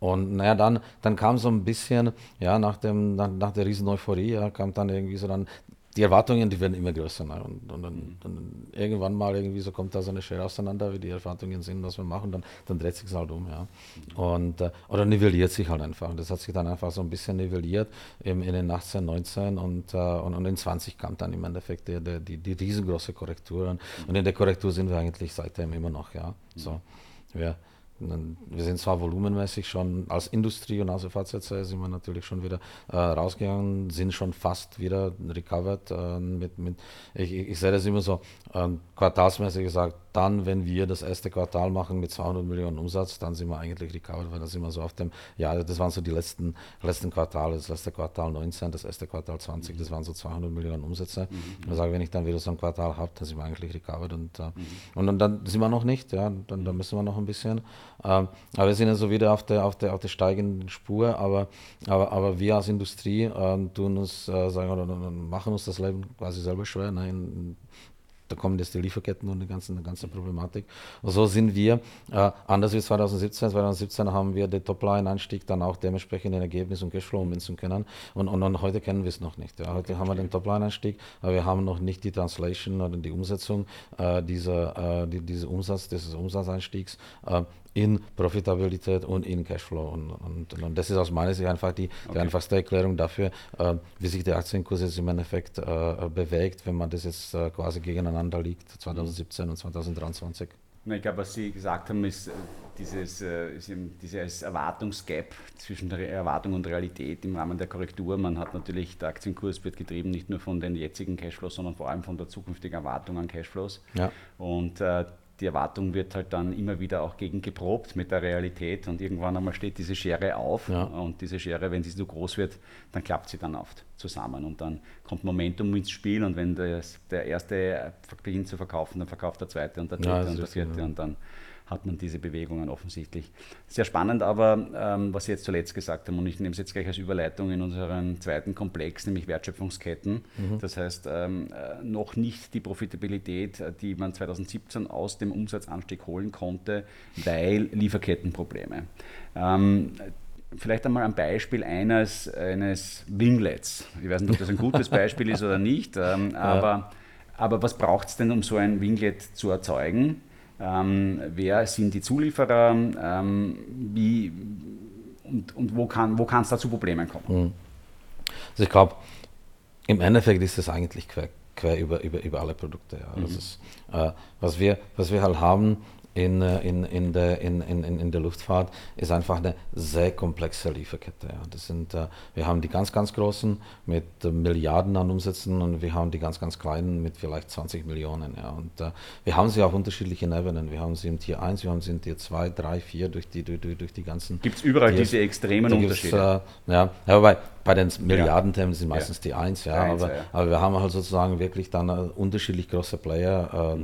und naja, dann, dann kam so ein bisschen, ja, nach, dem, nach, nach der riesen Euphorie, ja, kam dann irgendwie so dann die Erwartungen, die werden immer größer. Ne? Und, und dann, dann, irgendwann mal irgendwie so kommt da so eine Schere auseinander, wie die Erwartungen sind, was wir machen, dann, dann dreht sich halt um. Ja? Und, äh, oder nivelliert sich halt einfach. Das hat sich dann einfach so ein bisschen nivelliert im, in den 18, 19 und, äh, und, und in 20 kam dann im Endeffekt die, die, die riesengroße Korrektur. Und in der Korrektur sind wir eigentlich seitdem immer noch. Ja? So, wir, sind zwar volumenmäßig schon als Industrie und als FAZC sind wir natürlich schon wieder äh, rausgegangen, sind schon fast wieder recovered. Äh, mit, mit, ich, ich sehe das immer so äh, quartalsmäßig gesagt, dann, wenn wir das erste Quartal machen mit 200 Millionen Umsatz, dann sind wir eigentlich recovered, weil das sind wir so auf dem, ja, das waren so die letzten, letzten Quartale, das letzte Quartal 19, das erste Quartal 20, das waren so 200 Millionen Umsätze. Mhm. Ich sage, wenn ich dann wieder so ein Quartal habe, dann sind wir eigentlich recovered und, äh, mhm. und, und, dann sind wir noch nicht, ja, dann, dann müssen wir noch ein bisschen. Ähm, aber wir sind ja so wieder auf der, auf der, auf der steigenden Spur, aber, aber, aber wir als Industrie äh, tun uns, äh, sagen, oder, machen uns das Leben quasi selber schwer. Ne? In, da kommen jetzt die Lieferketten und die ganze, die ganze Problematik. Und so sind wir, äh, anders wie 2017, 2017 haben wir den Topline-Anstieg dann auch dementsprechend in Ergebnis und Cashflow ummünzen können. Und, und, und, heute kennen wir es noch nicht. Ja. Heute okay, haben wir den Topline-Anstieg, aber wir haben noch nicht die Translation oder die Umsetzung äh, dieser, äh, die, diese Umsatz, dieses Umsatzeinstiegs äh, in Profitabilität und in Cashflow. Und, und, und, das ist aus meiner Sicht einfach die, okay. die einfachste Erklärung dafür, äh, wie sich der Aktienkurs jetzt im Endeffekt äh, bewegt, wenn man das jetzt äh, quasi gegeneinander liegt, 2017 und 2023. Ich glaube, was Sie gesagt haben, ist äh, dieses, äh, dieses Erwartungsgap zwischen der Erwartung und Realität im Rahmen der Korrektur. Man hat natürlich, der Aktienkurs wird getrieben nicht nur von den jetzigen Cashflows, sondern vor allem von der zukünftigen Erwartung an Cashflows. Ja. Und äh, die Erwartung wird halt dann immer wieder auch gegen geprobt mit der Realität und irgendwann einmal steht diese Schere auf ja. und diese Schere, wenn sie so groß wird, dann klappt sie dann oft zusammen und dann kommt Momentum ins Spiel und wenn das, der erste beginnt zu verkaufen, dann verkauft der zweite und der dritte ja, und der vierte ja. und dann hat man diese Bewegungen offensichtlich. Sehr spannend, aber ähm, was Sie jetzt zuletzt gesagt haben, und ich nehme es jetzt gleich als Überleitung in unseren zweiten Komplex, nämlich Wertschöpfungsketten. Mhm. Das heißt, ähm, äh, noch nicht die Profitabilität, äh, die man 2017 aus dem Umsatzanstieg holen konnte, weil Lieferkettenprobleme. Ähm, vielleicht einmal ein Beispiel eines, eines Winglets. Ich weiß nicht, ob das ein gutes Beispiel ist oder nicht, ähm, aber, ja. aber was braucht es denn, um so ein Winglet zu erzeugen? Ähm, wer sind die Zulieferer, ähm, wie, und, und wo kann wo es da zu Problemen kommen. Mhm. Also ich glaube, im Endeffekt ist es eigentlich quer, quer über, über, über alle Produkte. Ja. Mhm. Ist, äh, was, wir, was wir halt haben, in, äh, in, in, der, in, in, in der Luftfahrt ist einfach eine sehr komplexe Lieferkette. Ja. Das sind, äh, wir haben die ganz, ganz großen mit äh, Milliarden an Umsätzen und wir haben die ganz, ganz kleinen mit vielleicht 20 Millionen. Ja. Und wir haben sie auf unterschiedlichen Ebenen. Wir haben sie im Tier 1, wir haben sie im Tier 2, 3, 4 durch die, durch, durch die ganzen. Gibt es überall Tiers. diese extremen Unterschiede? Äh, ja, aber bei, den Milliardenthemen sind meistens die Eins, ja, Eins, aber, ja. aber wir haben halt sozusagen wirklich dann äh, unterschiedlich große Player äh,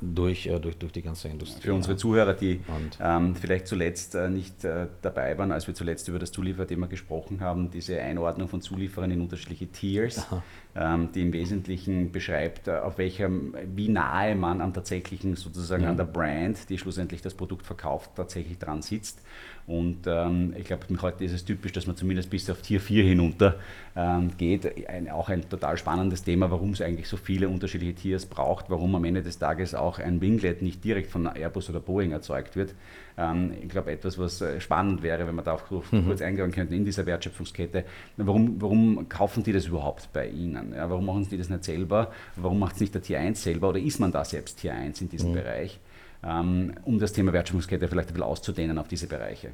durch, äh, durch, durch die ganze Industrie. Für unsere ja. Zuhörer, die ähm, vielleicht zuletzt äh, nicht äh, dabei waren, als wir zuletzt über das Zulieferthema gesprochen haben, diese Einordnung von Zulieferern in unterschiedliche Tiers, ähm, die im Wesentlichen beschreibt, äh, auf welchem, wie nahe man am tatsächlichen sozusagen an der Brand, die schlussendlich das Produkt verkauft, tatsächlich dran sitzt. Und ähm, ich glaube, heute ist es typisch, dass man zumindest bis auf Tier 4 hinunter ähm, geht. Ein, auch ein total spannendes Thema, warum es eigentlich so viele unterschiedliche Tiers braucht, warum am Ende des Tages auch ein Winglet nicht direkt von Airbus oder Boeing erzeugt wird. Ähm, ich glaube, etwas, was äh, spannend wäre, wenn wir darauf kurz eingehen könnten in dieser Wertschöpfungskette. Warum, warum kaufen die das überhaupt bei Ihnen? Ja, warum machen Sie das nicht selber? Warum macht es nicht der Tier 1 selber oder ist man da selbst Tier 1 in diesem Bereich? Ähm, um das Thema Wertschöpfungskette vielleicht ein bisschen auszudehnen auf diese Bereiche.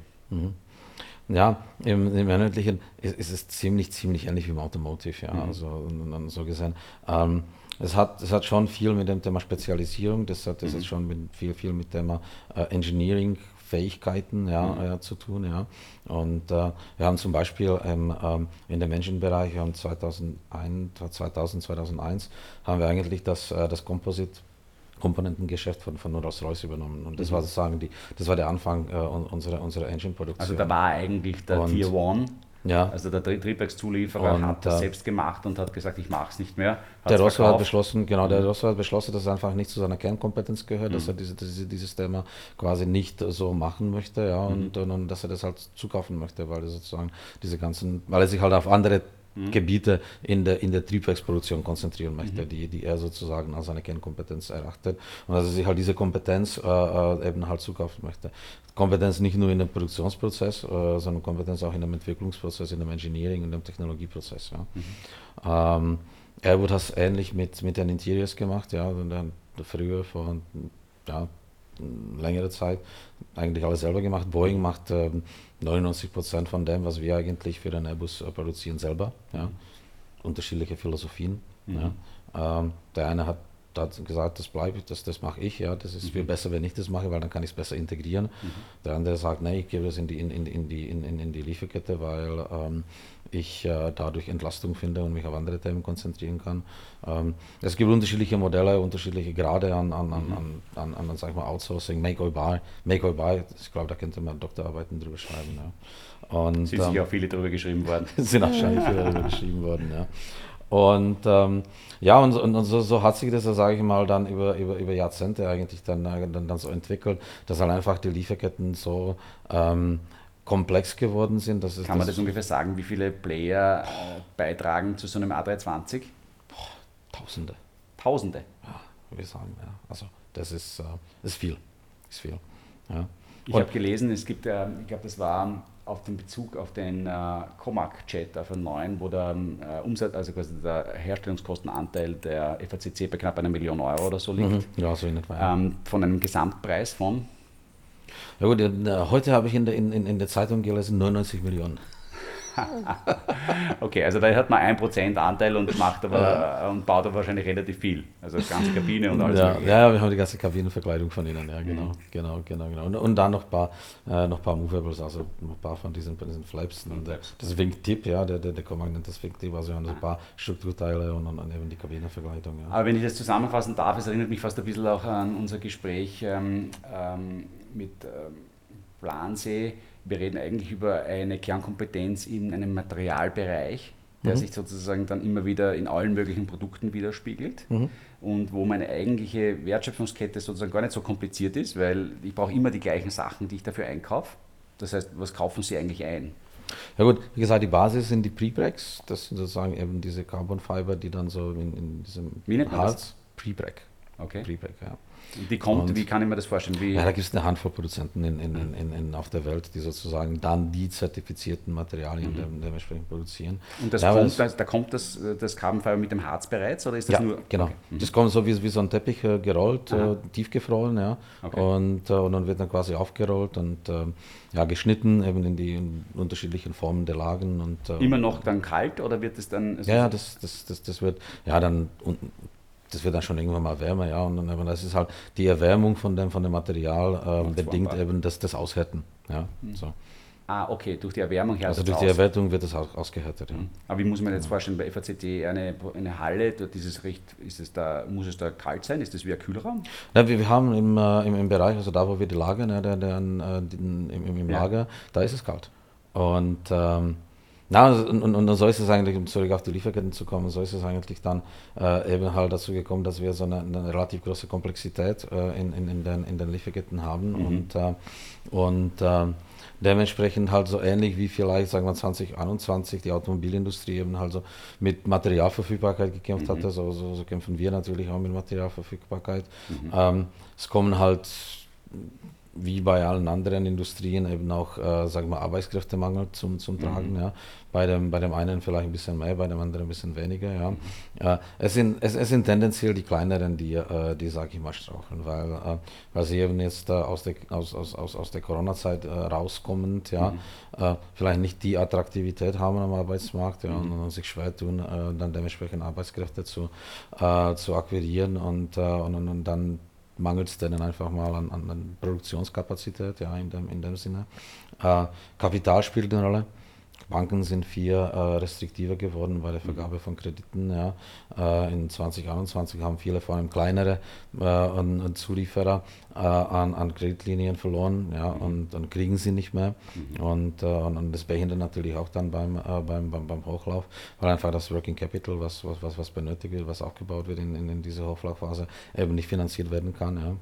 Ja, im, im Inhaltlichen ist, ist es ziemlich, ziemlich ähnlich wie im Automotive, ja, also und, und so gesehen. Ähm, es hat, es hat schon viel mit dem Thema Spezialisierung, das hat, das hat schon mit, viel, viel mit dem Thema äh, Engineering Fähigkeiten ja, äh, zu tun. Ja. Und äh, wir haben zum Beispiel ähm, ähm, in dem Engine-Bereich, wir haben 2001, 2000, 2001, haben wir eigentlich das, äh, das Composite Komponentengeschäft von, von Rolls-Royce übernommen. Und das war sozusagen die, das war der Anfang äh, un- unserer, unserer Engine-Produktion. Also da war eigentlich der Und- Tier 1, ja, also der Tri- Triebwerkszulieferer hat das selbst gemacht und hat gesagt, ich mache es nicht mehr. Der Rosso hat beschlossen, genau, der Rosso hat beschlossen, dass es einfach nicht zu seiner Kernkompetenz gehört, Mhm. dass er diese, diese, dieses Thema quasi nicht so machen möchte, ja, Mhm. und, und, und dass er das halt zukaufen möchte, weil er sozusagen diese ganzen, weil er sich halt auf andere Mhm. Gebiete in der, in der Triebwerksproduktion konzentrieren möchte, Mhm. die, die er sozusagen als seine Kernkompetenz erachtet. Und dass er sich halt diese Kompetenz äh, äh, eben halt zukaufen möchte. Kompetenz nicht nur in dem Produktionsprozess, äh, sondern Kompetenz auch in dem Entwicklungsprozess, in dem Engineering, in dem Technologieprozess. Ja. Ähm, Airwood hat es ähnlich mit, mit den Interiors gemacht, ja, und dann früher vor ja, längere Zeit eigentlich alles selber gemacht. Boeing macht ähm, 99 Prozent von dem, was wir eigentlich für den Airbus äh, produzieren, selber. Ja. Unterschiedliche Philosophien. Ja. Ähm, der eine hat, hat gesagt, das bleibe das, das mache ich, ja, das ist viel besser, wenn ich das mache, weil dann kann ich es besser integrieren. Der andere sagt, nee, ich gebe das in die, in, in, in die, in, in, in die Lieferkette, weil ähm, ich äh, dadurch Entlastung finde und mich auf andere Themen konzentrieren kann. Ähm, es gibt unterschiedliche Modelle, unterschiedliche Grade an, an, an, an, an, an, an sag ich mal, Outsourcing, Make or Buy. Make or Buy, ich glaube, da könnte man Doktorarbeiten drüber schreiben. Ja. Und, Sind sicher auch viele darüber geschrieben worden. sind wahrscheinlich viele darüber geschrieben worden, ja. Und ähm, ja, und, und, und so, so hat sich das, sage ich mal, dann über, über, über Jahrzehnte eigentlich dann, äh, dann, dann so entwickelt, dass halt einfach die Lieferketten so ähm, komplex geworden sind. Dass Kann man dass das ungefähr sagen, wie viele Player äh, beitragen zu so einem A320? Tausende, Tausende. ja, ich sagen. Ja. Also das ist, äh, das ist viel. Ist viel. Ja. Ich habe gelesen, es gibt, äh, ich glaube, das war auf den Bezug auf den äh, Comac-Jet auf den neuen, wo der äh, Umsatz, also quasi der Herstellungskostenanteil der FACC bei knapp einer Million Euro oder so liegt. Mhm. Ja, so in etwa. Ähm, von einem Gesamtpreis von ja gut, heute habe ich in der, in in der Zeitung gelesen 99 Millionen. Okay, also da hat man 1% Anteil und macht aber und baut aber wahrscheinlich relativ viel. Also ganze Kabine und alles Ja, mögliche. ja, wir haben die ganze Kabinenverkleidung von ihnen, ja, genau, genau, genau, genau. Und, und dann noch ein paar, äh, noch ein paar Movables, also ein paar von diesen, von diesen Flaps. Und, äh, das Wingtip, ja, der, der, der Command nennt das Wingtip, also wir haben so ein paar Strukturteile und, und, und eben die Kabinenverkleidung, ja. Aber wenn ich das zusammenfassen darf, es erinnert mich fast ein bisschen auch an unser Gespräch ähm, ähm, mit ähm, Plansee. Wir reden eigentlich über eine Kernkompetenz in einem Materialbereich, der sich sozusagen dann immer wieder in allen möglichen Produkten widerspiegelt und wo meine eigentliche Wertschöpfungskette sozusagen gar nicht so kompliziert ist, weil ich brauche immer die gleichen Sachen, die ich dafür einkaufe. Das heißt, was kaufen Sie eigentlich ein? Ja gut, wie gesagt, die Basis sind die Pre-Breaks, das sind sozusagen eben diese Carbon Fiber, die dann so in, in diesem Wie nennt man? Harz, Pre-Break, Okay. Pre-Break, ja. Die kommt, Und- wie kann ich mir das vorstellen? Wie, Ja, da gibt es eine Handvoll Produzenten in, in, in, auf der Welt, die sozusagen dann die zertifizierten Materialien dem, dementsprechend produzieren. und das Ja, kommt, das, da kommt das, das Carbon Fiber mit dem Harz bereits oder ist das Ja, nur? genau. Okay. Mhm. Das kommt so wie, wie so ein Teppich äh, gerollt, äh, tiefgefroren, ja. Okay. Und, äh, und dann wird dann quasi aufgerollt und ähm, ja, geschnitten, eben in die in unterschiedlichen Formen der Lagen. Und, äh, Immer noch dann kalt oder wird es dann? also- Ja, das, das, das, das wird, ja, dann, das wird dann schon irgendwann mal wärmer, ja. Und dann, aber das ist halt die Erwärmung von dem, von dem Material, Macht's bedingt eben das, das Aushärten, ja. Mhm. So. Ah, okay, durch die Erwärmung härtet Also durch die Erwärmung wird das auch ausgehärtet. Ja. Mhm. Aber wie muss man jetzt vorstellen, bei FACT eine, eine Halle, dort ist es recht, ist es da, muss es da kalt sein? Ist das wie ein Kühlraum? Ja, wir, wir haben im, äh, im, im, Bereich, also da wo wir die Lager, ne, der, der, der, im, im, ja. Lager, da ist es kalt. Und ähm, na, und, und, und so ist es eigentlich, um zurück auf die Lieferketten zu kommen, so ist es eigentlich dann äh, eben halt dazu gekommen, dass wir so eine, eine relativ große Komplexität äh, in, in, in, den, in den Lieferketten haben mhm. und, äh, und äh, dementsprechend halt so ähnlich wie vielleicht, sagen wir 2021 die Automobilindustrie eben halt so mit Materialverfügbarkeit gekämpft mhm. hatte, so, so, so, kämpfen wir natürlich auch mit Materialverfügbarkeit. Mhm. Ähm, es kommen halt wie bei allen anderen Industrien eben auch, äh, sagen wir, Arbeitskräftemangel zum, zum Tragen. Mhm. Ja. Bei, dem, bei dem einen vielleicht ein bisschen mehr, bei dem anderen ein bisschen weniger. Ja. Mhm. Äh, es, sind, es, es sind tendenziell die kleineren, die, äh, die sage ich mal, straucheln, weil, äh, weil sie eben jetzt äh, aus der, aus, aus, aus, aus der Corona-Zeit äh, rauskommend, ja, mhm. Äh, vielleicht nicht die Attraktivität haben am Arbeitsmarkt ja, und, mhm. und, sich schwer tun, dann dementsprechend Arbeitskräfte zu, zu akquirieren und, und, und dann mangelt es denen einfach mal an, an, Produktionskapazität, ja, in dem, in dem Sinne. Äh, Kapital spielt eine Rolle. Banken sind viel äh, restriktiver geworden bei der mhm. Vergabe von Krediten. Ja. Äh, in 2021 haben viele, vor allem kleinere äh, und, und Zulieferer, an, an Kreditlinien verloren ja, mhm. und dann kriegen sie nicht mehr. Mhm. Und, und, das behindert natürlich auch dann beim, beim, beim, beim Hochlauf, weil einfach das Working Capital, was, was, was, was benötigt wird, was aufgebaut wird in, in, in dieser Hochlaufphase, eben nicht finanziert werden kann. Ja.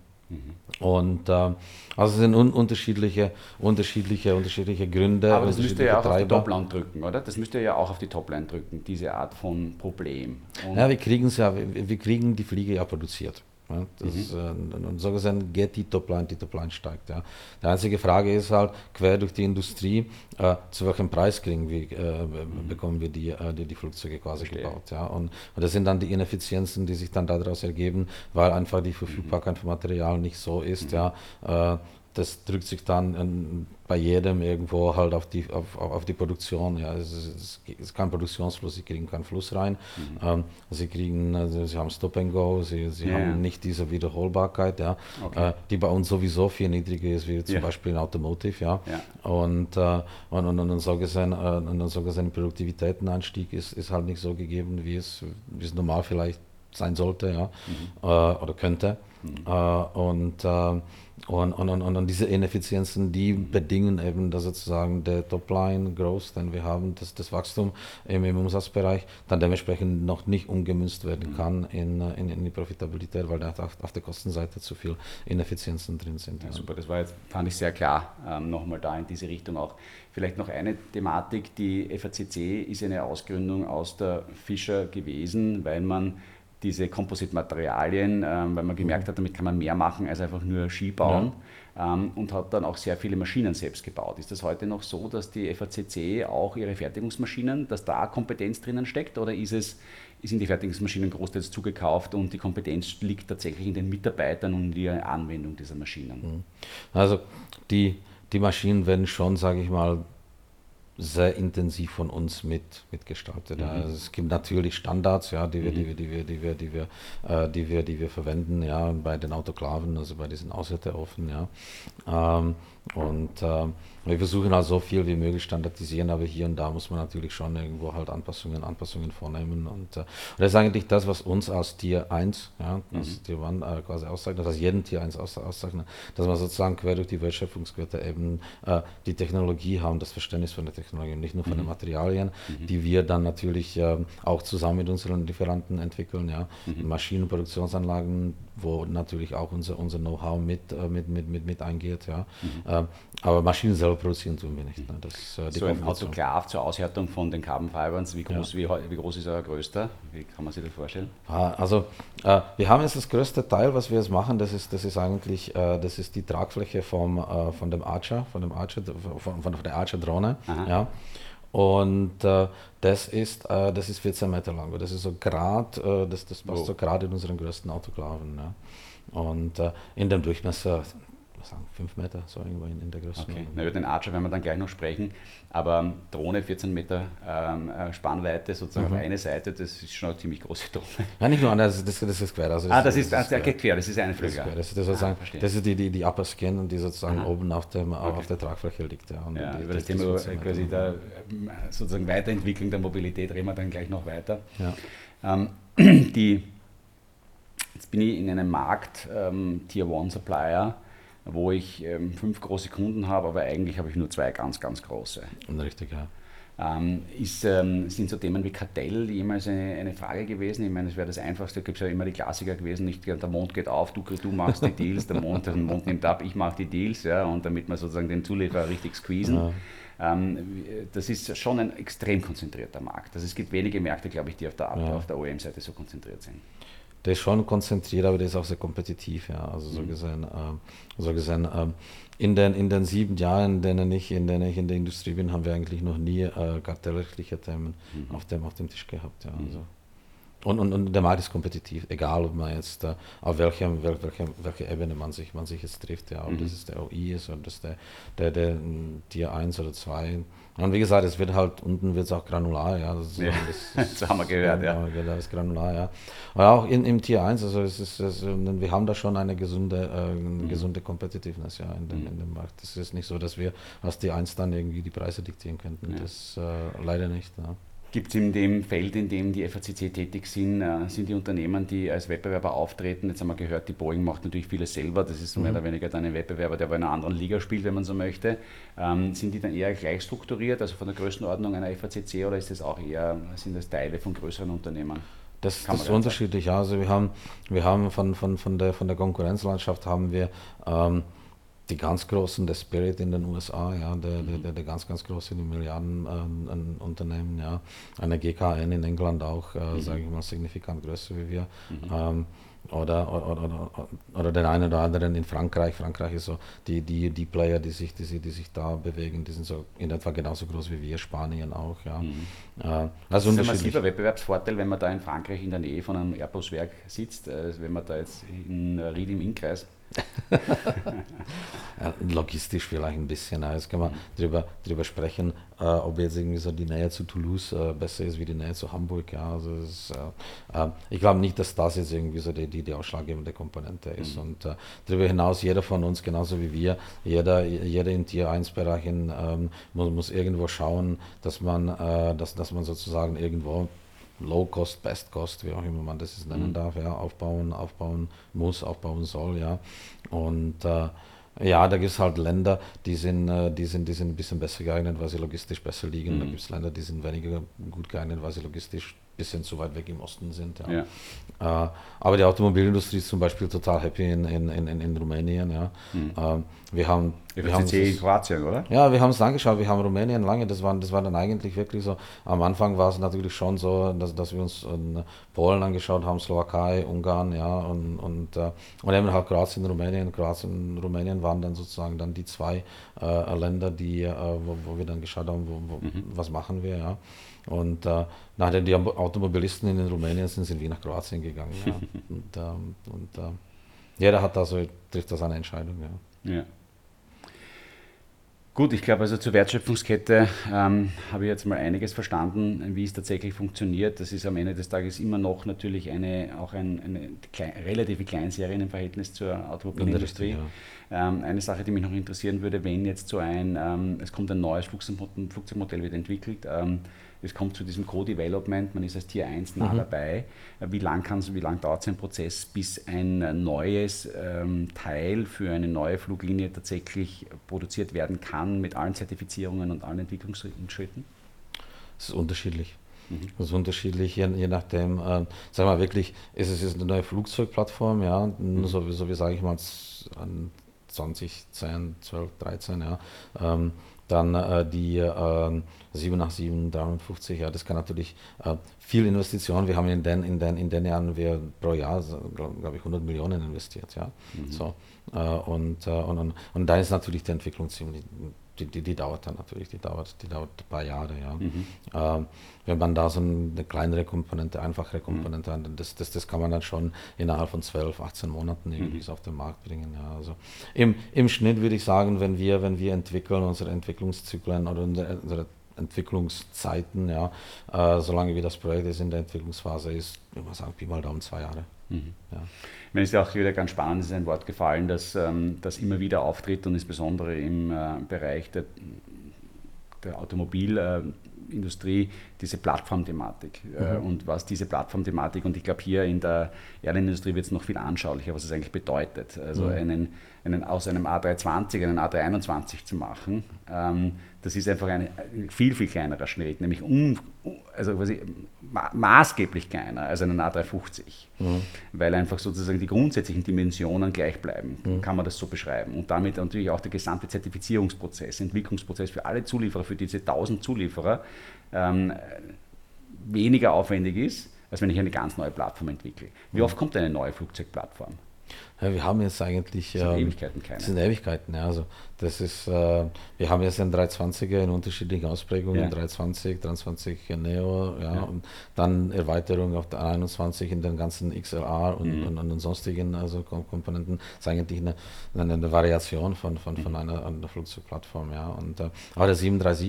Und äh, also es sind un unterschiedliche, unterschiedliche, unterschiedliche Gründe. Aber das müsst ihr ja auch auf die Topline drücken, oder? Das müsst ihr ja auch auf die Topline drücken, diese Art von Problem. Und ja, wir kriegen es ja, wir, wir kriegen die Fliege ja produziert. Ja, das, mhm. äh, und so gesehen geht die Topline, die Topline steigt. Ja. Die einzige Frage ist halt, quer durch die Industrie, äh, zu welchem Preis kriegen wir, äh, mhm. bekommen wir die, äh, die, die, Flugzeuge quasi Verstehe. gebaut. Ja. Und, und, das sind dann die Ineffizienzen, die sich dann daraus ergeben, weil einfach die Verfügbarkeit mhm. von Material nicht so ist. Mhm. Ja. Das drückt sich dann in, bei jedem irgendwo halt auf die, auf, auf die Produktion. Ja, es, ist, es ist kein Produktionsfluss, sie kriegen keinen Fluss rein. Mhm. Ähm, sie kriegen, also sie haben Stop and Go, sie, sie yeah. haben nicht diese Wiederholbarkeit, ja, okay. äh, die bei uns sowieso viel niedriger ist, wie zum yeah. Beispiel in Automotive, ja. Yeah. Und, äh, und, und, und, so gesehen, äh, und so gesehen Produktivitätenanstieg ist, ist halt nicht so gegeben, wie es, wie es normal vielleicht sein sollte, ja, mhm. Äh, oder könnte. Mhm. Äh, und äh, und, und, und, und diese Ineffizienzen, die bedingen eben dass sozusagen der Topline Growth, denn wir haben das, das Wachstum im, im Umsatzbereich, dann dementsprechend noch nicht umgemünzt werden mhm. kann in, in, in die Profitabilität, weil da auf, auf der Kostenseite zu viel Ineffizienzen drin sind. Ja, super, das war jetzt, fand ich sehr klar, ähm, nochmal da in diese Richtung auch. Vielleicht noch eine Thematik, die FACC ist eine Ausgründung aus der Fischer gewesen, weil man diese Kompositmaterialien, ähm, weil man gemerkt hat, damit kann man mehr machen als einfach nur Ski bauen. Ja. Ähm, und hat dann auch sehr viele Maschinen selbst gebaut. Ist das heute noch so, dass die FACC auch ihre Fertigungsmaschinen, dass da Kompetenz drinnen steckt oder ist es sind die Fertigungsmaschinen großteils zugekauft und die Kompetenz liegt tatsächlich in den Mitarbeitern und in der Anwendung dieser Maschinen? Mhm. Also die, die Maschinen werden schon, sage ich mal, sehr intensiv von uns mit, mitgestaltet. Mhm. Also es gibt natürlich Standards, ja, die wir, mhm. die wir, die wir, die wir, die wir, äh, die wir, die wir verwenden, ja, bei den Autoklaven, also bei diesen Aushärteofen, ja. Ähm, und äh, wir versuchen halt so viel wie möglich standardisieren, aber hier und da muss man natürlich schon irgendwo halt Anpassungen, Anpassungen vornehmen. Und, äh, und das ist eigentlich das, was uns als Tier 1, ja, das mhm. Tier 1 äh, quasi auszeichnet, das jeden Tier 1 auszeichnet, dass wir sozusagen quer durch die Wertschöpfungskette eben äh, die Technologie haben, das Verständnis von der Technologie, nicht nur von mhm. den Materialien, mhm. die wir dann natürlich äh, auch zusammen mit unseren Lieferanten entwickeln, ja, mhm. Maschinen, Produktionsanlagen, wo natürlich auch unser, unser Know-how mit, äh, mit, mit, mit, mit eingeht. Ja. Mhm. Ähm, aber Maschinen selber produzieren tun wir nicht. Ne. Das, äh, so ein Autoklav zur Aushärtung von den Carbon Fibers, wie groß, ja. wie, wie, groß ist euer größter? Wie kann man sich das vorstellen? Ah, also äh, wir haben jetzt das größte Teil, was wir jetzt machen, das ist, das ist eigentlich äh, das ist die Tragfläche vom, äh, von dem Archer, von dem Archer, von, von der Archer-Drohne. Ja. Und äh, das, ist, äh, das ist 14 Meter lang. Das ist so gerade, äh, das, das passt oh. so gerade in unseren größten Autoklaven. Ja. Und äh, in dem Durchmesser sagen, fünf Meter, so irgendwo in, in der Größe. Okay, Na, über den Archer werden wir dann gleich noch sprechen, aber Drohne 14 Meter ähm, äh, Spannweite sozusagen mhm. auf eine Seite, das ist schon eine ziemlich große Drohne. Ja, nicht nur, das, das, das ist quer. Also das, ah, das ist, das, das ist quer, das ist eine Flügel. Das, ist, das, ist, ah, das ist die, die, die Upper Skin, die sozusagen Aha. oben auf, dem, okay. auf der Tragfläche liegt. Ja, und ja, über das Thema quasi der sozusagen Weiterentwicklung der Mobilität reden wir dann gleich noch weiter. Ja. Ähm, die, jetzt bin ich in einem Markt, ähm, Tier One Supplier, wo ich ähm, fünf große Kunden habe, aber eigentlich habe ich nur zwei ganz, ganz große. Richtig, ja. Ähm, ist, ähm, sind so Themen wie Kartell jemals eine, eine Frage gewesen? Ich meine, es wäre das Einfachste, da gibt es ja immer die Klassiker gewesen, nicht der Mond geht auf, du, du machst die Deals, der Mond, der Mond nimmt ab, ich mache die Deals, ja, und damit wir sozusagen den Zulieferer richtig squeezen. Ja. Ähm, das ist schon ein extrem konzentrierter Markt. Also es gibt wenige Märkte, glaube ich, die auf der, ja. der OEM-Seite so konzentriert sind der ist schon konzentriert, aber der ist auch sehr kompetitiv, ja. Also so mhm. gesehen, ähm, so gesehen ähm, in, den, in den sieben Jahren, in denen ich in, denen ich in der Industrie bin, haben wir eigentlich noch nie äh, kartellrechtliche Themen mhm. auf, dem, auf dem Tisch gehabt. Ja. Mhm. Also. Und, und, und der Markt ist kompetitiv, egal ob man jetzt äh, auf welchem, wel, welche, welche Ebene man sich, man sich jetzt trifft, ja, ob mhm. das ist der OI ist oder das der, der, der Tier 1 oder 2. Und wie gesagt, es wird halt, unten wird es auch granular, ja. Das, ja, das, das haben wir gehört, ja. ja. Das ist granular, ja. Aber auch in, im Tier 1, also es ist, es, wir haben da schon eine gesunde, äh, mhm. gesunde Competitiveness ja, in, dem, mhm. in dem Markt. Es ist nicht so, dass wir als Tier 1 dann irgendwie die Preise diktieren könnten. Ja. Das äh, leider nicht. Ja. Gibt es in dem Feld, in dem die FACC tätig sind, äh, sind die Unternehmen, die als Wettbewerber auftreten? Jetzt haben wir gehört, die Boeing macht natürlich vieles selber. Das ist mhm. mehr oder weniger dann ein Wettbewerber, der aber in einer anderen Liga spielt, wenn man so möchte. Ähm, sind die dann eher gleich strukturiert, also von der Größenordnung einer FACC, oder ist das auch eher, sind das Teile von größeren Unternehmen? Das, das ist unterschiedlich, ja. Also wir haben, wir haben von, von, von, der, von der Konkurrenzlandschaft haben wir ähm, die ganz großen, der Spirit in den USA, ja, der, der, der, der ganz, ganz große, die Milliardenunternehmen, äh, ja, eine GKN in England auch, äh, mhm. sage ich mal, signifikant größer wie wir. Mhm. Ähm, oder, oder, oder, oder, den einen oder anderen in Frankreich. Frankreich ist so, die, die, die Player, die sich, die, die sich da bewegen, die sind so in etwa genauso groß wie wir, Spanien auch. Ja. Mhm. Äh, also das ist ein massiver Wettbewerbsvorteil, wenn man da in Frankreich in der Nähe von einem Airbus-Werk sitzt, äh, wenn man da jetzt in Ried im Innkreis Logistisch vielleicht ein bisschen. Jetzt kann man darüber, darüber sprechen, äh, ob jetzt irgendwie so die Nähe zu Toulouse äh, besser ist wie die Nähe zu Hamburg. Ja, also ist, äh, äh, ich glaube nicht, dass das jetzt irgendwie so die, die, die ausschlaggebende Komponente ist. Mhm. Und äh, darüber hinaus, jeder von uns, genauso wie wir, jeder, jeder im Tier 1-Bereich ähm, muss, muss irgendwo schauen, dass man, äh, dass, dass man sozusagen irgendwo Low Cost, Best Cost, wie auch immer man das nennen mhm. darf, ja, aufbauen, aufbauen muss, aufbauen soll, ja. Und äh, ja, da gibt es halt Länder, die sind, äh, die, sind, die sind ein bisschen besser geeignet, weil sie logistisch besser liegen. Mhm. Da gibt es Länder, die sind weniger gut geeignet, weil sie logistisch bisschen zu weit weg im Osten sind. Ja. ja. Äh, aber die Automobilindustrie ist zum Beispiel total happy in, in, in, in Rumänien. Ja. Mhm. Äh, wir haben wir haben in Kroatien, oder? Ja, wir haben es angeschaut. Wir haben Rumänien lange. Das war, das war dann eigentlich wirklich so. Am Anfang war es natürlich schon so, dass, dass wir uns Polen angeschaut haben, Slowakei, Ungarn, ja, und, und, äh, und eben halt Kroatien, Rumänien. Kroatien und Rumänien waren dann sozusagen dann die zwei äh, Länder, die, äh, wo, wo, wir dann geschaut haben, wo, wo, mhm. was machen wir, ja. Und äh, nachdem die Automobilisten in Rumänien sind, sind wir nach Kroatien gegangen. Ja. und ähm, und äh, jeder hat da so, trifft da seine Entscheidung. Ja. ja. Gut, ich glaube, also zur Wertschöpfungskette ähm, habe ich jetzt mal einiges verstanden, wie es tatsächlich funktioniert. Das ist am Ende des Tages immer noch natürlich eine, auch ein, eine klein, relative Kleinserie im Verhältnis zur Automobilindustrie. Ja. Ähm, eine Sache, die mich noch interessieren würde, wenn jetzt so ein, ähm, es kommt ein neues Flugzeugmodell wird entwickelt, ähm, es kommt zu diesem Co-Development, man ist als Tier 1 nah mhm. dabei. Wie lang, wie lang dauert so ein Prozess, bis ein neues ähm, Teil für eine neue Fluglinie tatsächlich produziert werden kann mit allen Zertifizierungen und allen Entwicklungsschritten? Es ist unterschiedlich. Mhm. Das ist unterschiedlich, je, je nachdem, äh, sagen wir mal wirklich, ist es jetzt eine neue Flugzeugplattform, ja, mhm. so, so wie sage ich mal 2010, 12, 13, ja. Ähm, dann äh, die äh, 787, 350, ja, das kann natürlich äh, viel Investition. Wir haben in den, in den, in den Jahren wir pro Jahr, glaube glaub ich, 100 Millionen investiert. Ja. Mhm. So, äh, und, äh, und, und, und da ist natürlich die Entwicklung ziemlich, die, die, die, dauert dann natürlich, die dauert, die dauert ein paar Jahre, ja. Mhm. Ähm, wenn man da so eine kleinere Komponente, einfachere Komponente mhm. hat, das, das, das kann man dann schon innerhalb von 12, 18 Monaten irgendwie mhm. auf den Markt bringen. Ja. Also im, im Schnitt würde ich sagen, wenn wir, wenn wir entwickeln, unsere Entwicklungszyklen oder unsere Entwicklungszeiten, ja, äh, solange wie das Projekt ist in der Entwicklungsphase ist, würde man sagen, Pi mal Daumen zwei Jahre. Mhm. Ja. Mir ist ja auch wieder ganz spannend, ist ein Wort gefallen, das, ähm, das immer wieder auftritt und insbesondere im äh, Bereich der, der Automobilindustrie diese Plattformthematik. Äh, mhm. Und was diese Plattformthematik, und ich glaube hier in der Airline-Industrie wird es noch viel anschaulicher, was es eigentlich bedeutet. Also mhm. einen, einen, aus einem A320 einen A321 zu machen, ähm, das ist einfach ein viel, viel kleinerer Schnitt, nämlich um, also quasi ma maßgeblich kleiner als einen A350, mhm. weil einfach sozusagen die grundsätzlichen Dimensionen gleich bleiben, mhm. kann man das so beschreiben. Und damit natürlich auch der gesamte Zertifizierungsprozess, Entwicklungsprozess für alle Zulieferer, für diese 1000 Zulieferer, ähm, weniger aufwendig ist, als wenn ich eine ganz neue Plattform entwickle. Wie mhm. oft kommt eine neue Flugzeugplattform? Ja, wir haben jetzt eigentlich. Das sind ähm, Ewigkeiten keine. Sind Ewigkeiten, ja. Also das ist, äh, wir haben jetzt einen 320er in unterschiedlichen Ausprägungen, ja. 320, 23 Neo, ja, ja, und dann Erweiterung auf der 21 in den ganzen XLR und, mhm. und, und, und sonstigen also Komponenten. Das ist eigentlich eine, eine, eine Variation von, von, von mhm. einer, einer Flugzeugplattform, ja. Und, äh, aber der 737,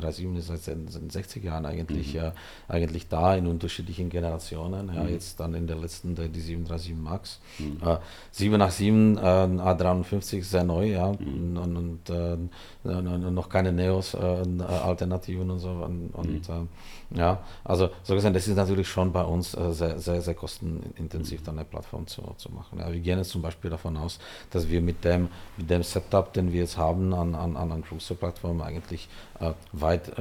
der 737 ist seit den 60 Jahren eigentlich, mhm. äh, eigentlich da in unterschiedlichen Generationen. Ja, mhm. Jetzt dann in der letzten, der, die 737 MAX. Mhm. Äh, 787 äh, A350 ist sehr neu, ja. Mhm. Und, und äh, noch keine Neos-Alternativen äh, und so. Und, und mhm. Äh, ja, also so gesehen, das ist natürlich schon bei uns äh, sehr, sehr, sehr kostenintensiv, dann eine Plattform zu, zu machen. Ja, wir gehen jetzt zum Beispiel davon aus, dass wir mit dem, mit dem Setup, den wir jetzt haben an, an, an Cruiser-Plattformen, eigentlich weit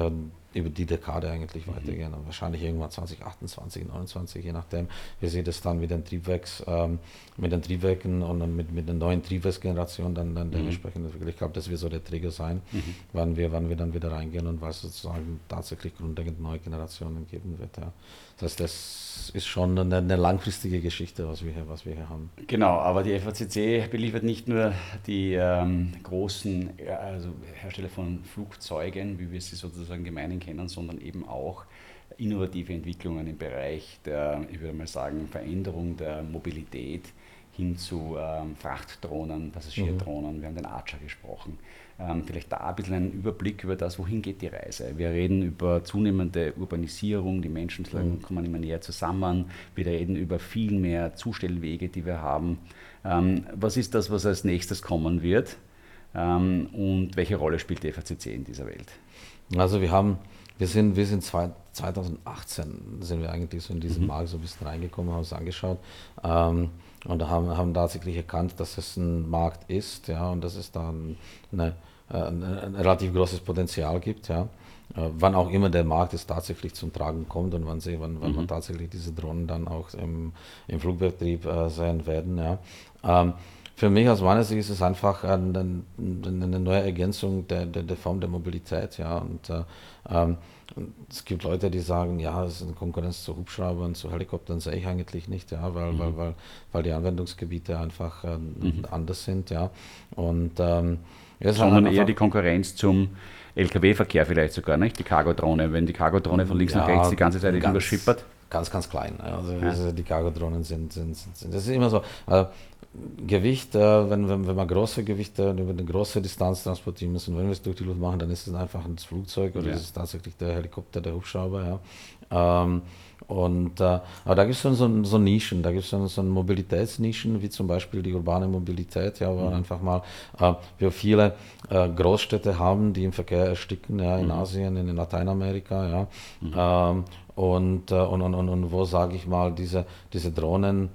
über die Dekade eigentlich mhm. weitergehen. Und wahrscheinlich irgendwann 2028, 29, je nachdem, wie sieht es dann mit den Triebwerks, ähm, mit den Triebwerken und mit, mit der neuen Triebwerksgeneration dann, dann mhm. dementsprechend entwickelt. Ich glaube, das wird so der Trigger sein, mhm. wann, wir, wann wir dann wieder reingehen und was sozusagen tatsächlich grundlegend neue Generationen geben wird. Ja. Das heißt, das ist schon eine, eine, langfristige Geschichte, was wir, hier, was wir hier haben. Genau, aber die FACC beliefert nicht nur die ähm, großen also Hersteller von Flugzeugen, wie wir sie sozusagen gemeinhin kennen, sondern eben auch innovative Entwicklungen im Bereich der, ich würde mal sagen, Veränderung der Mobilität hin zu ähm, Frachtdrohnen, Passagierdrohnen. Mhm. Wir haben den Archer gesprochen. Ähm, vielleicht da ein bisschen einen Überblick über das, wohin geht die Reise. Wir reden über zunehmende Urbanisierung, die Menschen mhm. kommen immer näher zusammen. Wir reden über viel mehr Zustellwege, die wir haben. Ähm, was ist das, was als nächstes kommen wird? Ähm, und welche Rolle spielt die FACC in dieser Welt? Also wir haben, wir sind, wir sind zwei, 2018 sind wir eigentlich so in diesen mhm. Markt so ein bisschen reingekommen, haben uns angeschaut. Ähm, und haben, haben tatsächlich erkannt, dass es ein Markt ist, ja, und dass es da eine, ein, ein relativ großes Potenzial gibt, ja. Äh, wann auch immer der Markt es tatsächlich zum Tragen kommt und wann, sie, wann, wann mhm. man tatsächlich diese Drohnen dann auch im, im Flugbetrieb äh, sehen werden. Ja. Ähm, für mich aus meiner Sicht ist es einfach eine, eine neue Ergänzung der, der, der, Form der Mobilität. Ja. Und, äh, ähm, es gibt Leute, die sagen, ja, es ist eine Konkurrenz zu Hubschraubern, zu Helikoptern sehe ich eigentlich nicht, ja, weil, mhm. weil, weil, weil die Anwendungsgebiete einfach äh, mhm. anders sind, ja. Und ähm, sondern eher die Konkurrenz zum Lkw-Verkehr vielleicht sogar, nicht? Die Cargo-Drohne, wenn die Cargo-Drohne von links ja, nach rechts die ganze Zeit ganz, überschippert. Ganz, ganz klein. Also, ja. also die Cargo-Drohnen sind, sind, sind, das ist immer so. Also, Gewicht, äh, wenn, wenn, wenn wir große Gewichte über eine große Distanz transportieren müssen, wenn wir es durch die Luft machen, dann ist es einfach ein Flugzeug oder ja. ist es tatsächlich der Helikopter, der Hubschrauber. Ja. Ähm, und, äh, aber da gibt es so, so, so, Nischen, da gibt es so, so Mobilitätsnischen, wie zum Beispiel die urbane Mobilität, ja, wo mhm. einfach mal äh, wir viele äh, Großstädte haben, die im Verkehr ersticken, ja, in mhm. Asien, in Lateinamerika, ja. Mhm. Ähm, und, äh, und, und, und, und wo, sage ich mal, diese, diese Drohnen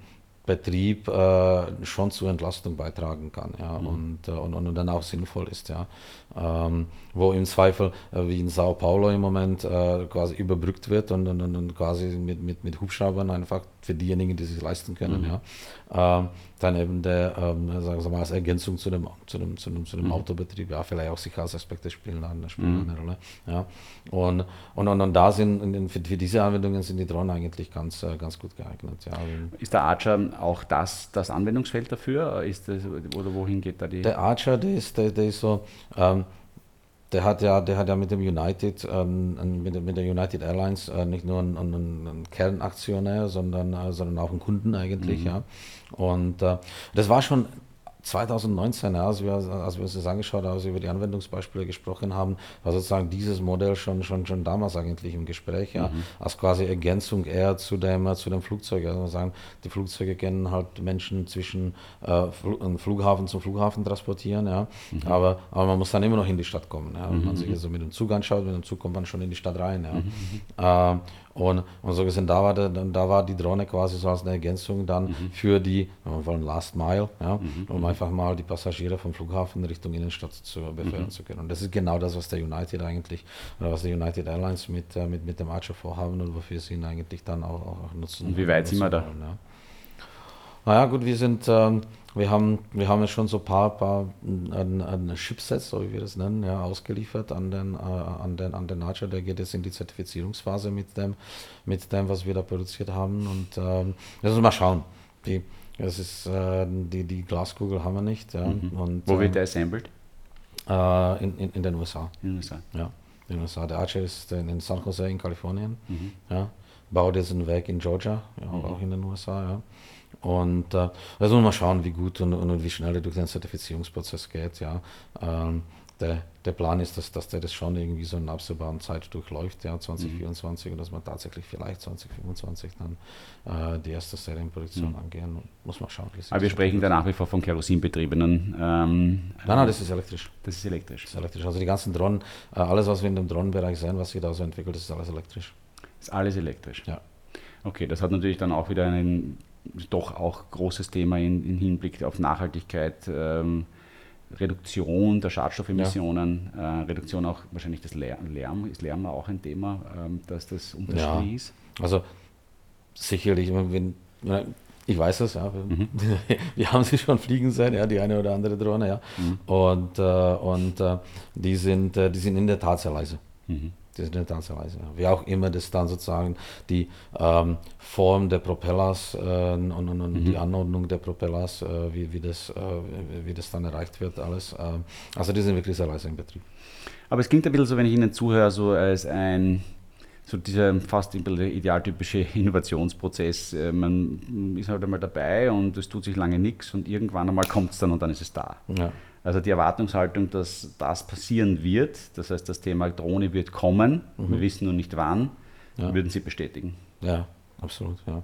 Betrieb äh, schon zur Entlastung beitragen kann ja, mhm. und, äh, und, und dann auch sinnvoll ist. Ja. Ähm, wo im Zweifel, äh, wie in Sao Paulo im Moment, äh, quasi überbrückt wird und, und, und quasi mit, mit, mit Hubschraubern einfach für diejenigen, die sich leisten können. Mhm. Ja. Ähm, dann eben der, ähm, sagen wir mal, als Ergänzung zu dem, zu dem, zu dem, zu dem mhm. Autobetrieb, ja, vielleicht auch Sicherheitsaspekte spielen, eine, spielen mhm. eine Rolle. Ja. Und, und, und, und da sind, für, für diese Anwendungen sind die Drohnen eigentlich ganz, äh, ganz gut geeignet. Ja. Ist der Archer auch das, das Anwendungsfeld dafür? Ist das, oder wohin geht da die? Der Archer, der ist, der, der ist so, ähm, der hat ja, der hat ja mit dem United, ähm, mit, mit, der United Airlines äh, nicht nur einen, einen Kernaktionär, sondern, äh, sondern auch einen Kunden eigentlich, mhm. ja. Und äh, das war schon 2019, ja, als, wir, als wir uns das angeschaut haben, als wir über die Anwendungsbeispiele gesprochen haben, war sozusagen dieses Modell schon, schon, schon damals eigentlich im Gespräch, ja, mhm. als quasi Ergänzung eher zu dem, zu dem Flugzeug. Also sagen, die Flugzeuge können halt Menschen zwischen äh, Flughafen zum Flughafen transportieren, ja, mhm. aber, aber man muss dann immer noch in die Stadt kommen. Ja. Wenn mhm. man sich also mit dem Zug anschaut, mit dem Zug kommt man schon in die Stadt rein. Ja. Äh, und, und so gesehen, da war, der, da war die Drohne quasi so als eine Ergänzung dann mhm. für die, wenn wir wollen, Last Mile, ja, mhm. um einfach mal die Passagiere vom Flughafen Richtung Innenstadt zu befördern mhm. zu können. Und das ist genau das, was der United eigentlich, oder was der United Airlines mit, äh, mit, mit dem Archer vorhaben und wofür sie ihn eigentlich dann auch, auch nutzen. Und wie weit sind wir da? ja. Naja, gut, wir sind, ähm, wir haben, wir haben ja schon so ein paar, paar an, an Chipsets, so wie wir das nennen, ja, ausgeliefert an den, äh, an den, an den Archer. Der geht jetzt in die Zertifizierungsphase mit dem, mit dem, was wir da produziert haben. Und ähm, müssen wir mal schauen. Die, das ist, äh, die, die Glaskugel haben wir nicht. Ja. Mhm. Und, Wo wird ähm, der assembled? Äh, in, in, in, den USA. In den USA. Ja, in den USA. Der Archer ist in, San Jose in Kalifornien. Mhm. Ja. Baut jetzt ein Werk in Georgia, ja, mhm. auch in den USA. Ja. Und äh, also mal schauen, wie gut und, und, wie schnell er durch den Zertifizierungsprozess geht. Ja. Ähm, der, der, Plan ist, dass, dass der das schon irgendwie so in absehbaren Zeit durchläuft, ja, 2024, mhm. und dass man tatsächlich vielleicht 2025 dann äh, die erste Serienproduktion mhm. angehen. Muss man schauen. Aber wir sprechen da nach wie vor von kerosinbetriebenen. Ähm, nein, nein, das ist elektrisch. Das ist elektrisch. Das ist elektrisch. Also die ganzen Drohnen, äh, alles, was wir in dem Drohnenbereich sehen, was sich da so entwickelt, das ist alles elektrisch. Ist alles elektrisch. Ja. Okay, das hat natürlich dann auch wieder einen doch auch großes Thema in, in Hinblick auf Nachhaltigkeit, ähm, Reduktion der Schadstoffemissionen, ja. äh, Reduktion auch wahrscheinlich des Lärm. Ist Lärm auch ein Thema, ähm, dass das unterschiedlich ja. ist? Also sicherlich, wenn, ich weiß das, ja. Mhm. Wir haben sie schon fliegen sehen, ja, die eine oder andere Drohne, ja. Mhm. Und, äh, und äh, die, sind, äh, die sind in der Tat sehr leise. Mhm. Das ist eine Tanzweise. Wie auch immer das dann sozusagen die ähm, Form der Propellers äh, und, und, und mhm. die Anordnung der Propellers, äh, wie, wie, das, äh, wie das dann erreicht wird, alles. Ähm, also die sind wirklich sehr leise im Betrieb. Aber es klingt ein bisschen so, wenn ich Ihnen zuhöre, so als ein so dieser fast idealtypische Innovationsprozess. Äh, man ist halt einmal dabei und es tut sich lange nichts und irgendwann einmal kommt es dann und dann ist es da. Ja. Also die Erwartungshaltung, dass das passieren wird, das heißt, das Thema Drohne wird kommen, mhm. wir wissen nur nicht wann, ja. würden Sie bestätigen? Ja, absolut, ja.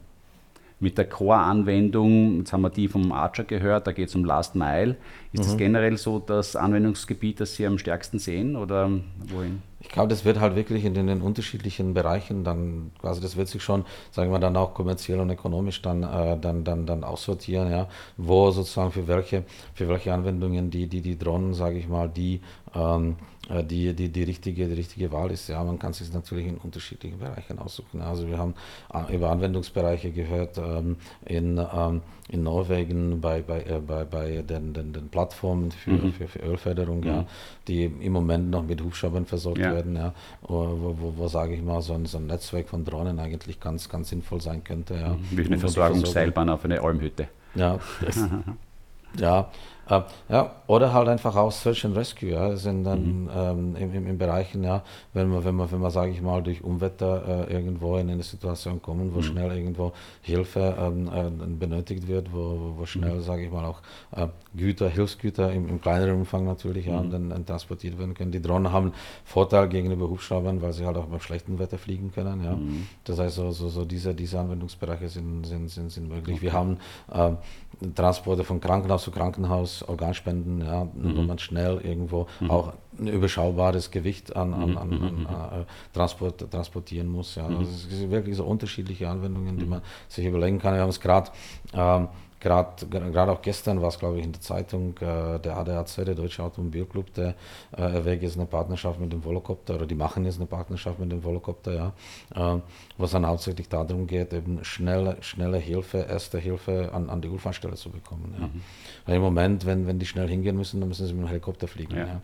Mit der Core-Anwendung, jetzt haben wir die vom Archer gehört, da geht es um Last Mile. Ist mhm. das generell so das Anwendungsgebiet, das Sie am stärksten sehen oder wohin? Ich glaube, das wird halt wirklich in den, in den, unterschiedlichen Bereichen dann, quasi das wird sich schon, sagen wir dann auch kommerziell und ökonomisch dann, äh, dann, dann, dann aussortieren, ja, wo sozusagen für welche, für welche Anwendungen die, die, die Drohnen, sage ich mal, die ähm, äh, die, die, die, richtige, die richtige Wahl ist. Ja, man kann sich natürlich in unterschiedlichen Bereichen aussuchen. Also wir haben äh, über Anwendungsbereiche gehört ähm, in, ähm, in Norwegen bei, bei, äh, bei, bei den, den, den Plattformen für, mhm. für, für Ölförderung, mhm. ja, die im Moment noch mit Hubschraubern versorgt ja. werden, ja, wo, wo, wo sage ich mal, so ein, so ein Netzwerk von Drohnen eigentlich ganz, ganz sinnvoll sein könnte. Ja. Mhm. Wie eine Versorgungsseilbahn auf eine Almhütte. Ja, das, ja, äh, ja, oder halt einfach auch Search and Rescue, ja, sind dann mhm. ähm, in, in, Bereichen, ja, wenn man, wenn man, wenn man, sage ich mal, durch Unwetter äh, irgendwo in eine Situation kommen, wo mhm. schnell irgendwo Hilfe ähm, äh, benötigt wird, wo, wo schnell, mhm. sage ich mal, auch äh, Güter, Hilfsgüter im, im, kleineren Umfang natürlich ja, mhm. dann, dann, transportiert werden können. Die Drohnen haben Vorteil gegenüber Hubschraubern, weil sie halt auch beim schlechten Wetter fliegen können, ja. Mhm. Das heißt, so, so, so diese, diese Anwendungsbereiche sind, sind, sind, sind möglich. Okay. Wir haben äh, Transporte von Krankenhaus zu Krankenhaus, Organspenden, ja, mhm. wo man schnell irgendwo mhm. auch ein überschaubares Gewicht an, an, an, an mhm. äh, Transport, transportieren muss. Ja. Also es sind wirklich so unterschiedliche Anwendungen, die mhm. man sich überlegen kann. Wir haben es gerade ähm, Gerade auch gestern war es, glaube ich, in der Zeitung, äh, der ADAC, der Deutsche Automobilclub, der äh, erwägt jetzt eine Partnerschaft mit dem Volocopter, oder die machen jetzt eine Partnerschaft mit dem Volocopter, ja, äh, wo es dann hauptsächlich darum geht, eben schnelle, schnelle Hilfe, erste Hilfe an, an die Unfallstelle zu bekommen. Ja. Mhm. Weil im Moment, wenn, wenn die schnell hingehen müssen, dann müssen sie mit dem Helikopter fliegen. Ja. ja.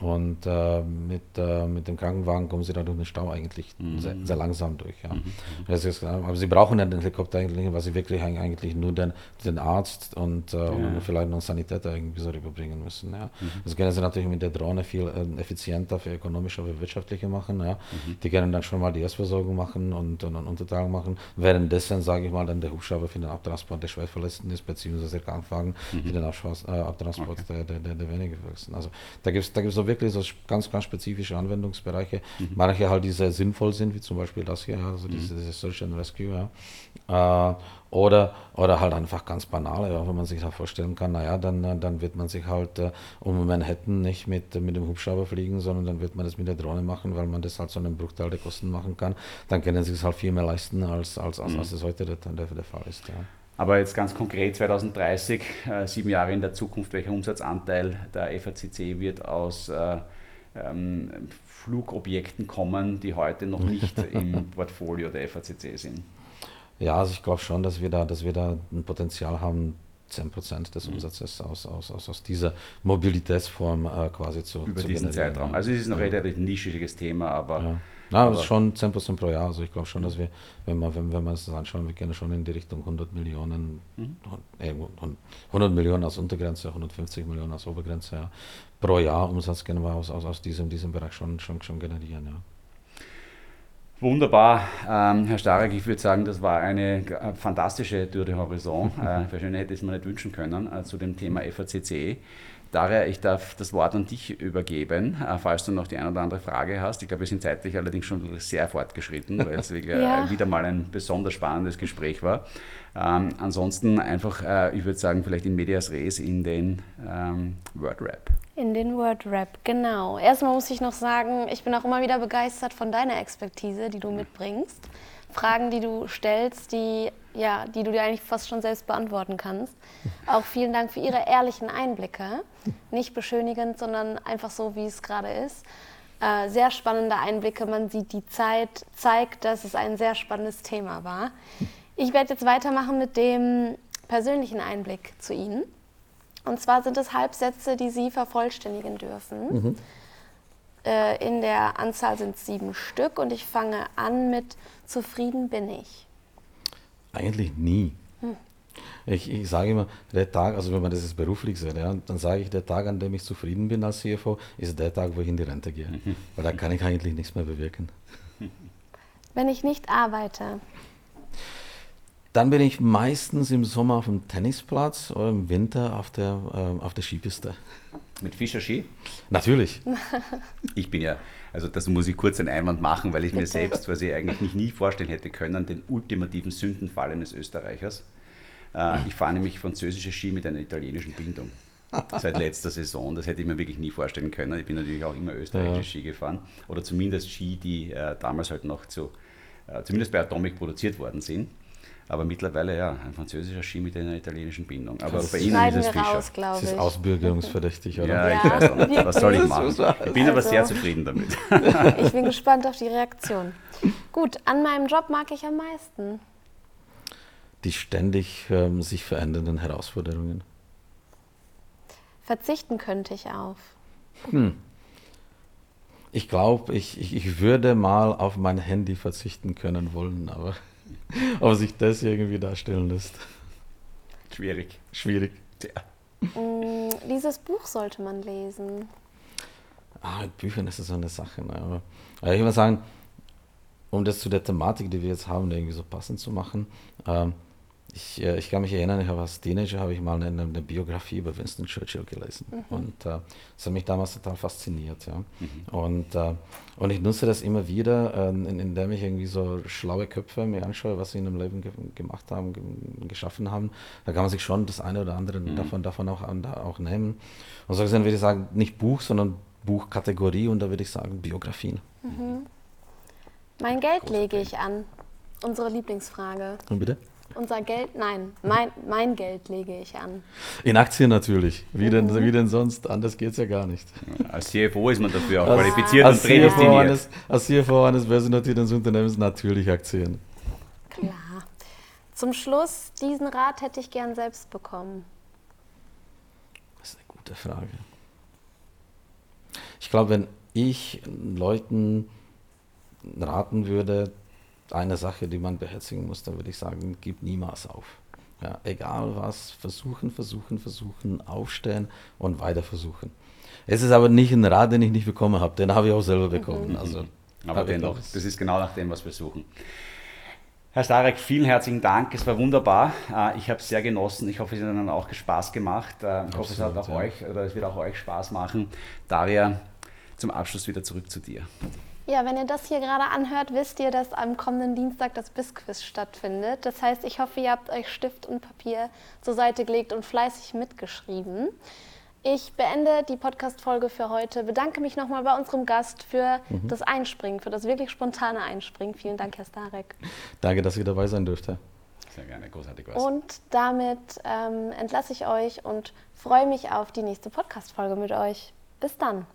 Und äh, mit, äh, mit dem Krankenwagen kommen sie da durch den Stau eigentlich mhm. sehr, sehr, langsam durch. Ja. Mhm. Ist, aber sie brauchen ja den Helikopter eigentlich, weil sie wirklich eigentlich nur den, den Arzt und, äh, ja. und vielleicht noch einen Sanitäter irgendwie so rüberbringen müssen. Ja. Mhm. Das können sie natürlich mit der Drohne viel äh, effizienter, viel ökonomischer, viel wirtschaftlicher machen. Ja. Mhm. Die können dann schon mal die Erstversorgung machen und, und, und Unterteilung machen. Währenddessen, sage ich mal, dann der Hubschrauber für den Abtransport der Schwerverletzten ist, beziehungsweise der Krankenwagen mhm. für den äh, Abtransport okay. der, der, der, der weniger Verletzten. Also da gibt es da gibt's so wirklich so ganz, ganz spezifische Anwendungsbereiche. Mhm. Manche halt, die sehr sinnvoll sind, wie zum Beispiel das hier, also diese, mhm. diese Search and Rescue. Ja. Äh, oder, oder halt einfach ganz banale, ja, wenn man sich da vorstellen kann, naja, dann, dann wird man sich halt äh, um Manhattan nicht mit, mit dem Hubschrauber fliegen, sondern dann wird man das mit der Drohne machen, weil man das halt so einen Bruchteil der Kosten machen kann. Dann können sie es halt viel mehr leisten, als, als, als, mhm. als es heute der, der, der Fall ist. Ja. Aber jetzt ganz konkret 2030, äh, sieben Jahre in der Zukunft, welcher Umsatzanteil der FACC wird aus äh, ähm, Flugobjekten kommen, die heute noch nicht im Portfolio der FACC sind? Ja, also ich glaube schon, dass wir da, dass wir da ein Potenzial haben, 10 Prozent des. Umsatzes aus, aus, aus, aus dieser Mobilitätsform äh, quasi zu Über zu diesen Zeitraum. Also es ist noch ja. relativ nischiges Thema, aber. Ja. Na, das ist schon 10 Prozent pro Jahr. Also ich glaube schon, dass wir, wenn wir, wenn, wenn uns das anschauen, wir gehen schon in die Richtung 100 Millionen, mhm. äh, 100 Millionen als Untergrenze, 150 Millionen als Obergrenze. Ja. Pro Jahr Umsatz können wir aus, aus, aus diesem, diesem Bereich schon, schon, schon generieren. Ja. Wunderbar, ähm, Herr Starek, ich würde sagen, das war eine äh, fantastische Tour de Horizon. Äh, schöner hätte ich es mir nicht wünschen können äh, zu dem Thema FACC. Daria, ich darf das Wort an dich übergeben, äh, falls du noch die eine oder andere Frage hast. Ich glaube, wir sind zeitlich allerdings schon sehr fortgeschritten, weil es wirklich ja. wieder mal ein besonders spannendes Gespräch war. Ähm, ansonsten einfach, äh, ich würde sagen, vielleicht in Medias Res in den ähm, Word Rap. In den Word Rap, genau. Erstmal muss ich noch sagen, ich bin auch immer wieder begeistert von deiner Expertise, die du mitbringst. Fragen, die du stellst, die, ja, die du dir eigentlich fast schon selbst beantworten kannst. Auch vielen Dank für Ihre ehrlichen Einblicke. Nicht beschönigend, sondern einfach so, wie es gerade ist. Äh, sehr spannende Einblicke. Man sieht, die Zeit zeigt, dass es ein sehr spannendes Thema war. Ich werde jetzt weitermachen mit dem persönlichen Einblick zu Ihnen. Und zwar sind es Halbsätze, die Sie vervollständigen dürfen. Mhm. Äh, in der Anzahl sind es sieben Stück und ich fange an mit Zufrieden bin ich. Eigentlich nie. Hm. Ich, ich sage immer, der Tag, also wenn man das jetzt beruflich sieht, ja, dann sage ich, der Tag, an dem ich zufrieden bin als CFO, ist der Tag, wo ich in die Rente gehe. Mhm. Weil da kann ich eigentlich nichts mehr bewirken. Wenn ich nicht arbeite. Dann bin ich meistens im Sommer auf dem Tennisplatz oder im Winter auf der, äh, auf der Skipiste. Mit Fischer Ski? Natürlich. Ich bin ja, also das muss ich kurz einen Einwand machen, weil ich mir selbst, was ich eigentlich nicht nie vorstellen hätte können, den ultimativen Sündenfall eines Österreichers. Äh, ich fahre nämlich französische Ski mit einer italienischen Bindung. Seit letzter Saison. Das hätte ich mir wirklich nie vorstellen können. Ich bin natürlich auch immer österreichische ja. Ski gefahren. Oder zumindest Ski, die äh, damals halt noch zu, äh, zumindest bei Atomic produziert worden sind. Aber mittlerweile ja, ein französischer Ski mit einer italienischen Bindung. Aber das bei Ihnen ist es Fischer. Raus, das ist ausbürgerungsverdächtig, oder? Ja, ja, ich weiß auch nicht. Was soll ich machen? Ich bin also, aber sehr zufrieden damit. Ich bin gespannt auf die Reaktion. Gut, an meinem Job mag ich am meisten. Die ständig ähm, sich verändernden Herausforderungen. Verzichten könnte ich auf. Hm. Ich glaube, ich, ich, ich würde mal auf mein Handy verzichten können wollen, aber Aber sich das irgendwie darstellen lässt. Schwierig. Schwierig. Ja. Mm, dieses Buch sollte man lesen. Ah, mit Büchern ist das so eine Sache. Ne? Aber, aber ich würde sagen, um das zu der Thematik, die wir jetzt haben, irgendwie so passend zu machen, ähm, ich, äh, ich kann mich erinnern, ich habe als Teenager habe ich mal eine, eine Biografie über Winston Churchill gelesen mhm. und äh, das hat mich damals total fasziniert. Ja. Mhm. Und, äh, und ich nutze das immer wieder, äh, in, indem ich irgendwie so schlaue Köpfe mir anschaue, was sie in dem Leben ge gemacht haben, ge geschaffen haben. Da kann man sich schon das eine oder andere mhm. davon, davon auch, an, auch nehmen. Und so gesehen würde ich sagen, nicht Buch, sondern Buchkategorie und da würde ich sagen Biografien. Mhm. Mein Geld lege ich an. Unsere Lieblingsfrage. Und bitte? Unser Geld, nein, mein, mein Geld lege ich an. In Aktien natürlich. Wie, mhm. denn, wie denn sonst? Anders geht es ja gar nicht. Als CFO ist man dafür auch als, qualifiziert als und prädestiniert. CFO eines, als CFO eines börsennotierten Unternehmens natürlich Aktien. Klar. Zum Schluss, diesen Rat hätte ich gern selbst bekommen. Das ist eine gute Frage. Ich glaube, wenn ich Leuten raten würde, eine Sache, die man beherzigen muss, dann würde ich sagen, gib niemals auf. Ja, egal was, versuchen, versuchen, versuchen, aufstehen und weiter versuchen. Es ist aber nicht ein Rat, den ich nicht bekommen habe, den habe ich auch selber bekommen. Mhm. Also, aber dennoch, das ist genau nach dem, was wir suchen. Herr Starek, vielen herzlichen Dank. Es war wunderbar. Äh, ich habe es sehr genossen. Ich hoffe, es hat Ihnen auch Spaß gemacht. Äh, ich hoffe, es hat auch ja. euch oder es wird auch euch Spaß machen. Daria, zum Abschluss wieder zurück zu dir. Ja, wenn ihr das hier gerade anhört, wisst ihr, dass am kommenden Dienstag das Bissquiz stattfindet. Das heißt, ich hoffe, ihr habt euch Stift und Papier zur Seite gelegt und fleißig mitgeschrieben. Ich beende die Podcast-Folge für heute. Bedanke mich nochmal bei unserem Gast für mhm. das Einspringen, für das wirklich spontane Einspringen. Vielen Dank, Herr Starek. Danke, dass ihr dabei sein dürfte. Sehr gerne, großartig was. Und damit ähm, entlasse ich euch und freue mich auf die nächste Podcast-Folge mit euch. Bis dann.